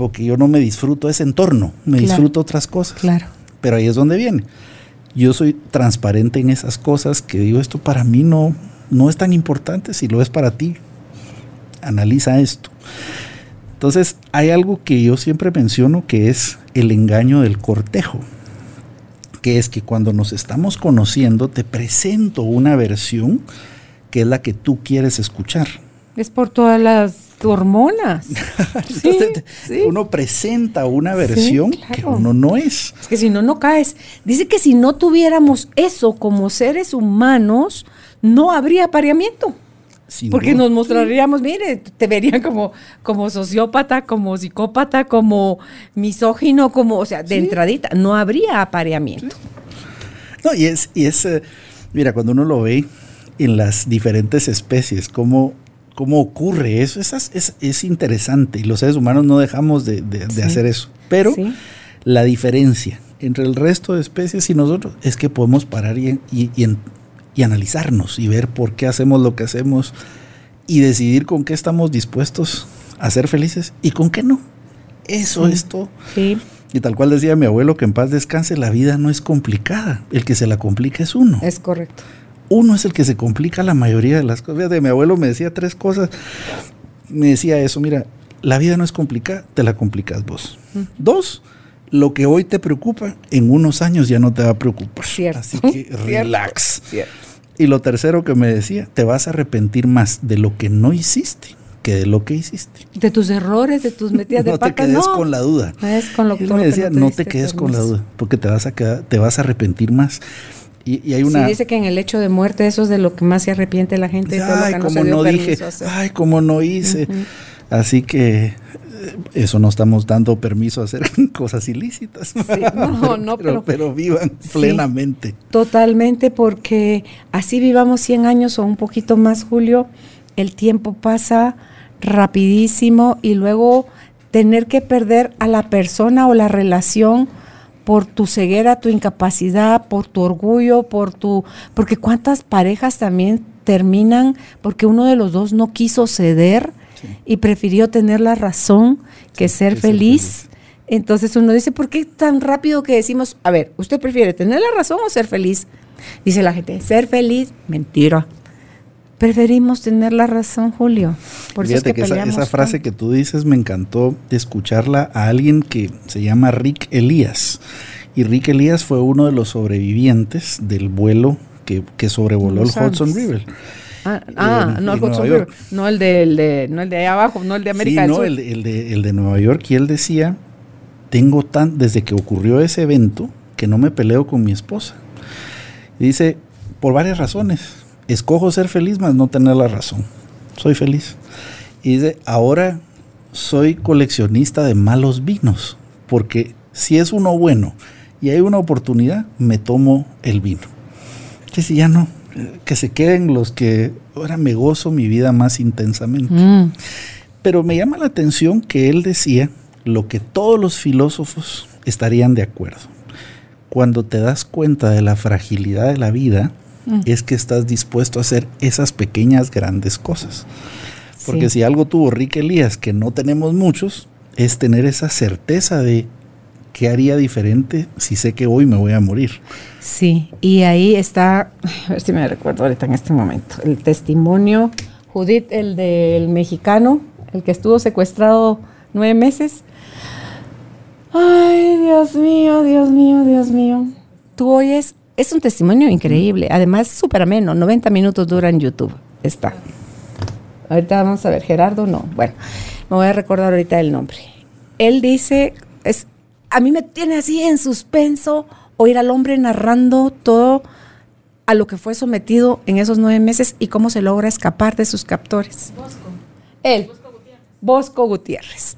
porque yo no me disfruto ese entorno, me Claro. disfruto otras cosas. Claro. Pero ahí es donde viene. Yo soy transparente en esas cosas que digo, esto para mí no, no es tan importante, si lo es para ti, analiza esto. Entonces, hay algo que yo siempre menciono que es el engaño del cortejo, que es que cuando nos estamos conociendo te presento una versión que es la que tú quieres escuchar. Es por todas las hormonas. Entonces, te- sí. uno presenta una versión que claro. uno no es. Es que si no, no caes. Dice que si no tuviéramos eso como seres humanos, no habría apareamiento. Sin Porque duda. nos mostraríamos, mire, te verían como, como sociópata, como psicópata, como misógino, como, o sea, de entradita, no habría apareamiento. No, y es, y es eh, mira, cuando uno lo ve en las diferentes especies, cómo, cómo ocurre eso, es, es, es interesante y los seres humanos no dejamos de, de- de Sí. hacer eso. Pero Sí. la diferencia entre el resto de especies y nosotros es que podemos parar y, y- y y analizarnos y ver por qué hacemos lo que hacemos y decidir con qué estamos dispuestos a ser felices y con qué no. Eso Sí. es todo. Sí. Y tal cual decía mi abuelo, que en paz descanse, la vida no es complicada. El que se la complica es uno. Es correcto. Uno es el que se complica la mayoría de las cosas. Fíjate, mi abuelo me decía tres cosas. Me decía eso, mira, la vida no es complicada, te la complicas vos. Dos, lo que hoy te preocupa, en unos años ya no te va a preocupar. Cierto. Así que Cierto. relax. Y lo tercero que me decía, te vas a arrepentir más de lo que no hiciste que de lo que hiciste. De tus errores, de tus metidas de no pata, te quedes no. con la duda. Es con lo, él me lo que decía, te no te quedes con la permiso". duda, porque te vas a quedar, te vas a arrepentir más. Y, y hay una. Sí, dice que en el hecho de muerte eso es de lo que más se arrepiente la gente. de todo lo ay, que no como dio no, dije, ay, como no hice. Ujú. Así que eso no estamos dando permiso a hacer cosas ilícitas. no, no, pero, pero, vivan plenamente. Totalmente, porque así vivamos 100 años o un poquito más, Julio, el tiempo pasa rapidísimo y luego tener que perder a la persona o la relación por tu ceguera, tu incapacidad, por tu orgullo, por tu porque cuántas parejas también terminan porque uno de los dos no quiso ceder y prefirió tener la razón que ser feliz. Entonces uno dice, ¿por qué tan rápido que decimos, a ver, ¿usted prefiere tener la razón o ser feliz? Dice la gente, ser feliz, mentira. Preferimos tener la razón, Julio. Por Fíjate que, esa, frase que tú dices me encantó de escucharla a alguien que se llama Rick Elías. Y Rick Elías fue uno de los sobrevivientes del vuelo que, que sobrevoló el Hudson River. Ah, ah no el Hudson River, no el de, no el de allá abajo, no el de América no, El, el, de, el de Nueva York. Y él decía, tengo tan, desde que ocurrió ese evento, que no me peleo con mi esposa. Y dice, por varias razones escojo ser feliz más no tener la razón. Soy feliz. Y dice, ahora soy coleccionista de malos vinos, porque si es uno bueno y hay una oportunidad, me tomo el vino. Que si ya no, que se queden los que ahora me gozo mi vida más intensamente. Mm. Pero me llama la atención que él decía lo que todos los filósofos estarían de acuerdo. Cuando te das cuenta de la fragilidad de la vida, Mm. es que estás dispuesto a hacer esas pequeñas grandes cosas. Porque si algo tuvo Rick Elías, que no tenemos muchos, es tener esa certeza de qué haría diferente si sé que hoy me voy a morir. Sí, y ahí está, a ver si me recuerdo ahorita en este momento, el testimonio, Judith, el del mexicano, el que estuvo secuestrado nueve meses. Ay, Dios mío, Dios mío, Dios mío. Tú oyes es un testimonio increíble, además súper ameno, 90 minutos dura en YouTube, está. Ahorita vamos a ver, Gerardo, no, bueno, me voy a recordar ahorita el nombre. Él dice, es, a mí me tiene así en suspenso oír al hombre narrando todo a lo que fue sometido en esos nueve meses y cómo se logra escapar de sus captores. Bosco. Él. Bosco Gutiérrez. Bosco Gutiérrez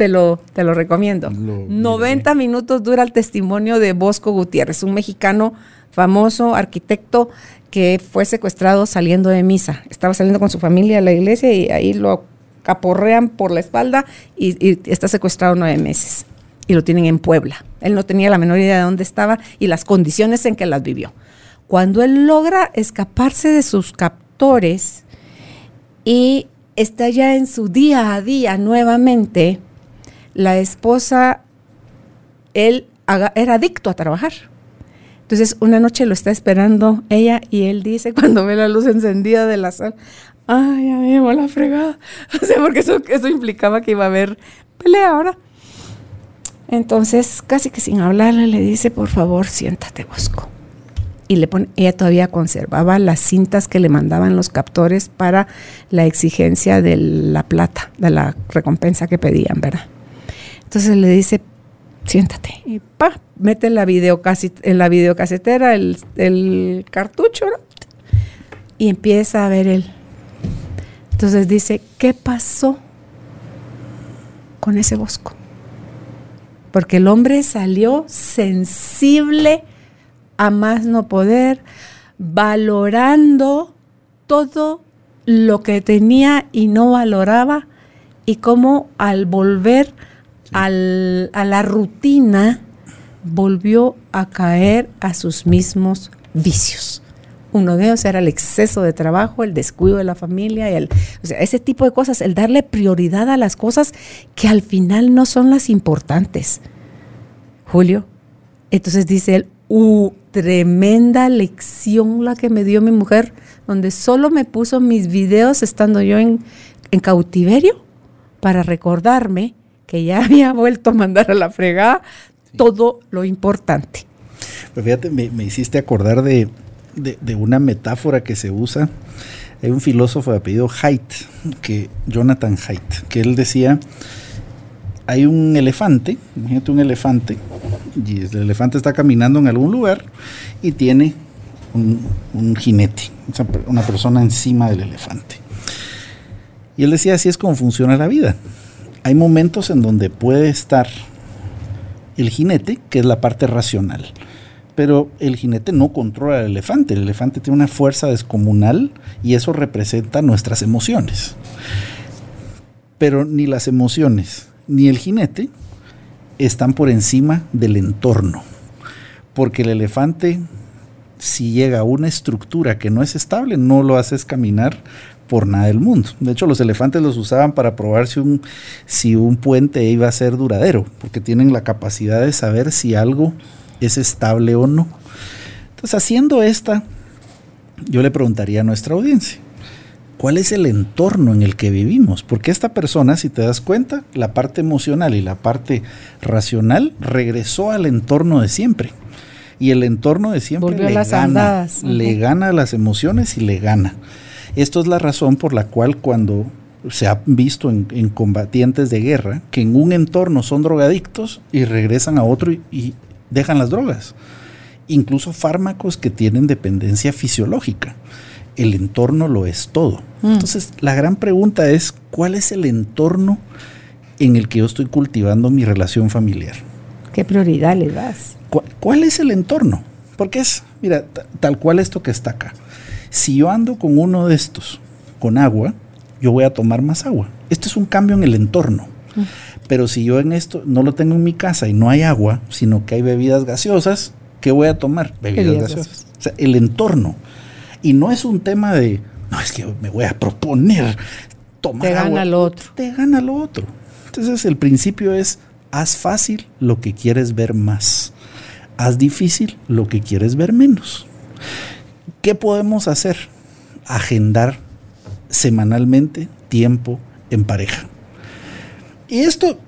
te lo, te lo recomiendo. 90 minutos dura el testimonio de Bosco Gutiérrez, un mexicano famoso, arquitecto, que fue secuestrado saliendo de misa. Estaba saliendo con su familia a la iglesia y ahí lo caporrean por la espalda y, está secuestrado nueve meses. Y lo tienen en Puebla. Él no tenía la menor idea de dónde estaba y las condiciones en que las vivió. Cuando él logra escaparse de sus captores y está ya en su día a día nuevamente, la esposa, él era adicto a trabajar. Entonces, una noche lo está esperando ella y él dice, cuando ve la luz encendida de la sala, ay, ya me la fregada. O sea, porque eso, eso implicaba que iba a haber pelea ahora. Entonces, casi que sin hablarle, le dice, por favor, siéntate, Bosco. Y le pone, ella todavía conservaba las cintas que le mandaban los captores para la exigencia de la plata, de la recompensa que pedían, ¿verdad? Entonces le dice, siéntate. Y pa, mete la, en la videocasetera el, cartucho y empieza a ver él. Entonces dice, ¿qué pasó con ese bosco? Porque el hombre salió sensible a más no poder, valorando todo lo que tenía y no valoraba, y cómo al volver a la rutina, volvió a caer a sus mismos vicios. Uno de ellos era el exceso de trabajo, el descuido de la familia, el, o sea, ese tipo de cosas, el darle prioridad a las cosas que al final no son las importantes. Julio, entonces dice él, uh, tremenda lección la que me dio mi mujer, donde solo me puso mis videos estando yo en cautiverio para recordarme que ya había vuelto a mandar a la fregada todo lo importante. Pues fíjate, me, hiciste acordar de, una metáfora que se usa. Hay un filósofo de apellido Haidt, que, Jonathan Haidt, que él decía, hay un elefante, imagínate un elefante, y el elefante está caminando en algún lugar y tiene un, un jinete, una persona encima del elefante. Y él decía, así es como funciona la vida hay momentos en donde puede estar el jinete, que es la parte racional. Pero el jinete no controla al elefante. El elefante tiene una fuerza descomunal y eso representa nuestras emociones. Pero ni las emociones ni el jinete están por encima del entorno. Porque el elefante, si llega a una estructura que no es estable, no lo haces caminar por nada del mundo. De hecho, los elefantes los usaban para probar si un, si un puente iba a ser duradero, porque tienen la capacidad de saber si algo es estable o no. Entonces, haciendo esta, yo le preguntaría a nuestra audiencia, ¿cuál es el entorno en el que vivimos? Porque esta persona, si te das cuenta, la parte emocional y la parte racional regresó al entorno de siempre. Y el entorno de siempre le gana, le gana las emociones y le gana. Esto es la razón por la cual cuando se ha visto en, combatientes de guerra que en un entorno son drogadictos y regresan a otro y, dejan las drogas. Incluso fármacos que tienen dependencia fisiológica. El entorno lo es todo. Mm. Entonces, la gran pregunta es, ¿cuál es el entorno en el que yo estoy cultivando mi relación familiar? ¿Qué prioridad le das? ¿Cuál, es el entorno? Porque es, mira, tal cual esto que está acá. Si yo ando con uno de estos, con agua, yo voy a tomar más agua. Esto es un cambio en el entorno. Pero si yo en esto no lo tengo en mi casa y no hay agua, sino que hay bebidas gaseosas, ¿qué voy a tomar? Bebidas, gaseosas. O sea, el entorno. Y no es un tema de, no, es que me voy a proponer tomar Te gana lo otro. Te gana lo otro. Entonces el principio es, haz fácil lo que quieres ver más. Haz difícil lo que quieres ver menos. ¿Qué podemos hacer? Agendar semanalmente tiempo en pareja. Y esto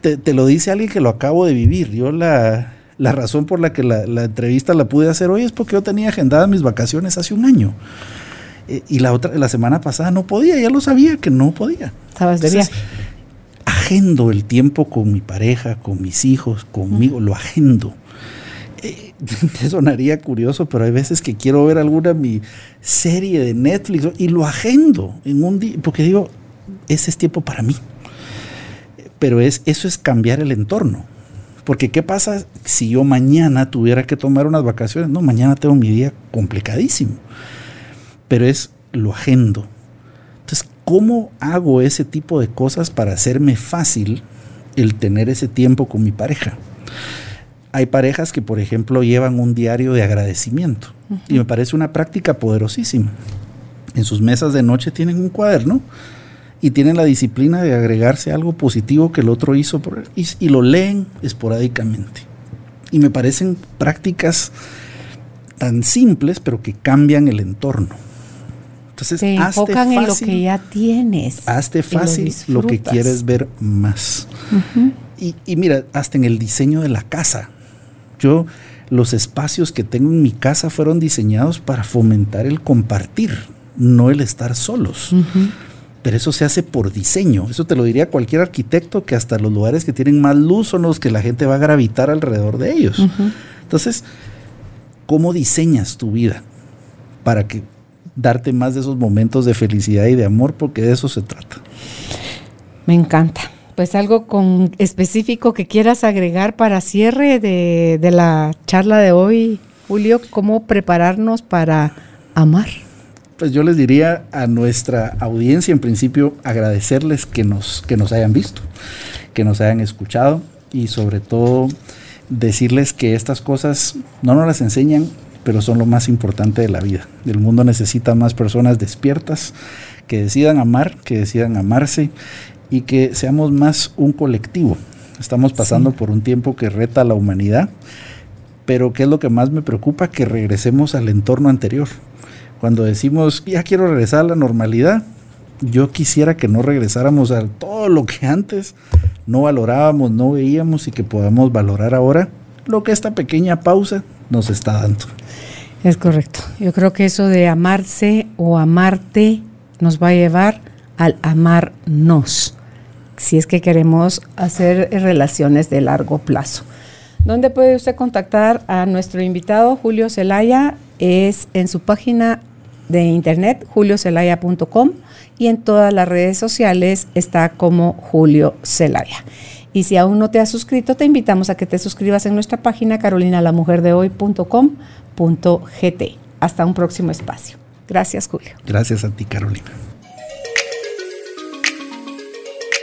te, lo dice alguien que lo acabo de vivir. Yo la, razón por la que la, entrevista la pude hacer hoy es porque yo tenía agendadas mis vacaciones hace un año. Eh, y la otra, la semana pasada no podía, ya lo sabía que no podía. Estabas de viaje. Agendo el tiempo con mi pareja, con mis hijos, conmigo, lo agendo. Te sonaría curioso, pero hay veces que quiero ver alguna mi serie de Netflix y lo agendo en un día, porque digo, ese es tiempo para mí. Pero es, eso es cambiar el entorno. Porque ¿qué pasa si yo mañana tuviera que tomar unas vacaciones? No, mañana tengo mi día complicadísimo. Pero es lo agendo. Entonces, ¿cómo hago ese tipo de cosas para hacerme fácil el tener ese tiempo con mi pareja? Hay parejas que, por ejemplo, llevan un diario de agradecimiento y me parece una práctica poderosísima. En sus mesas de noche tienen un cuaderno y tienen la disciplina de agregarse algo positivo que el otro hizo por y, y lo leen esporádicamente. Y me parecen prácticas tan simples, pero que cambian el entorno. Entonces, Te enfocan en lo que ya tienes. Hazte fácil lo, que quieres ver más. y, y, mira, hasta en el diseño de la casa. Yo, los espacios que tengo en mi casa fueron diseñados para fomentar el compartir, no el estar solos. Pero eso se hace por diseño. Eso te lo diría cualquier arquitecto que hasta los lugares que tienen más luz son los que la gente va a gravitar alrededor de ellos. Entonces, ¿cómo diseñas tu vida para que darte más de esos momentos de felicidad y de amor? Porque de eso se trata. Me encanta pues algo con específico que quieras agregar para cierre de, la charla de hoy, Julio, cómo prepararnos para amar. Pues yo les diría a nuestra audiencia, en principio, agradecerles que nos, que nos hayan visto, que nos hayan escuchado y sobre todo decirles que estas cosas no nos las enseñan, pero son lo más importante de la vida. El mundo necesita más personas despiertas que decidan amar, que decidan amarse y que seamos más un colectivo. Estamos pasando por un tiempo que reta a la humanidad, pero ¿qué es lo que más me preocupa? Que regresemos al entorno anterior. Cuando decimos, ya quiero regresar a la normalidad, yo quisiera que no regresáramos a todo lo que antes no valorábamos, no veíamos y que podamos valorar ahora lo que esta pequeña pausa nos está dando. Es correcto. Yo creo que eso de amarse o amarte nos va a llevar al amarnos si es que queremos hacer relaciones de largo plazo. ¿Dónde puede usted contactar a nuestro invitado Julio Zelaya? Es en su página de internet, juliocelaya.com, y en todas las redes sociales está como Julio Celaya. Y si aún no te has suscrito, te invitamos a que te suscribas en nuestra página carolinalamujerdehoy.com.gt. Hasta un próximo espacio. Gracias, Julio. Gracias a ti, Carolina.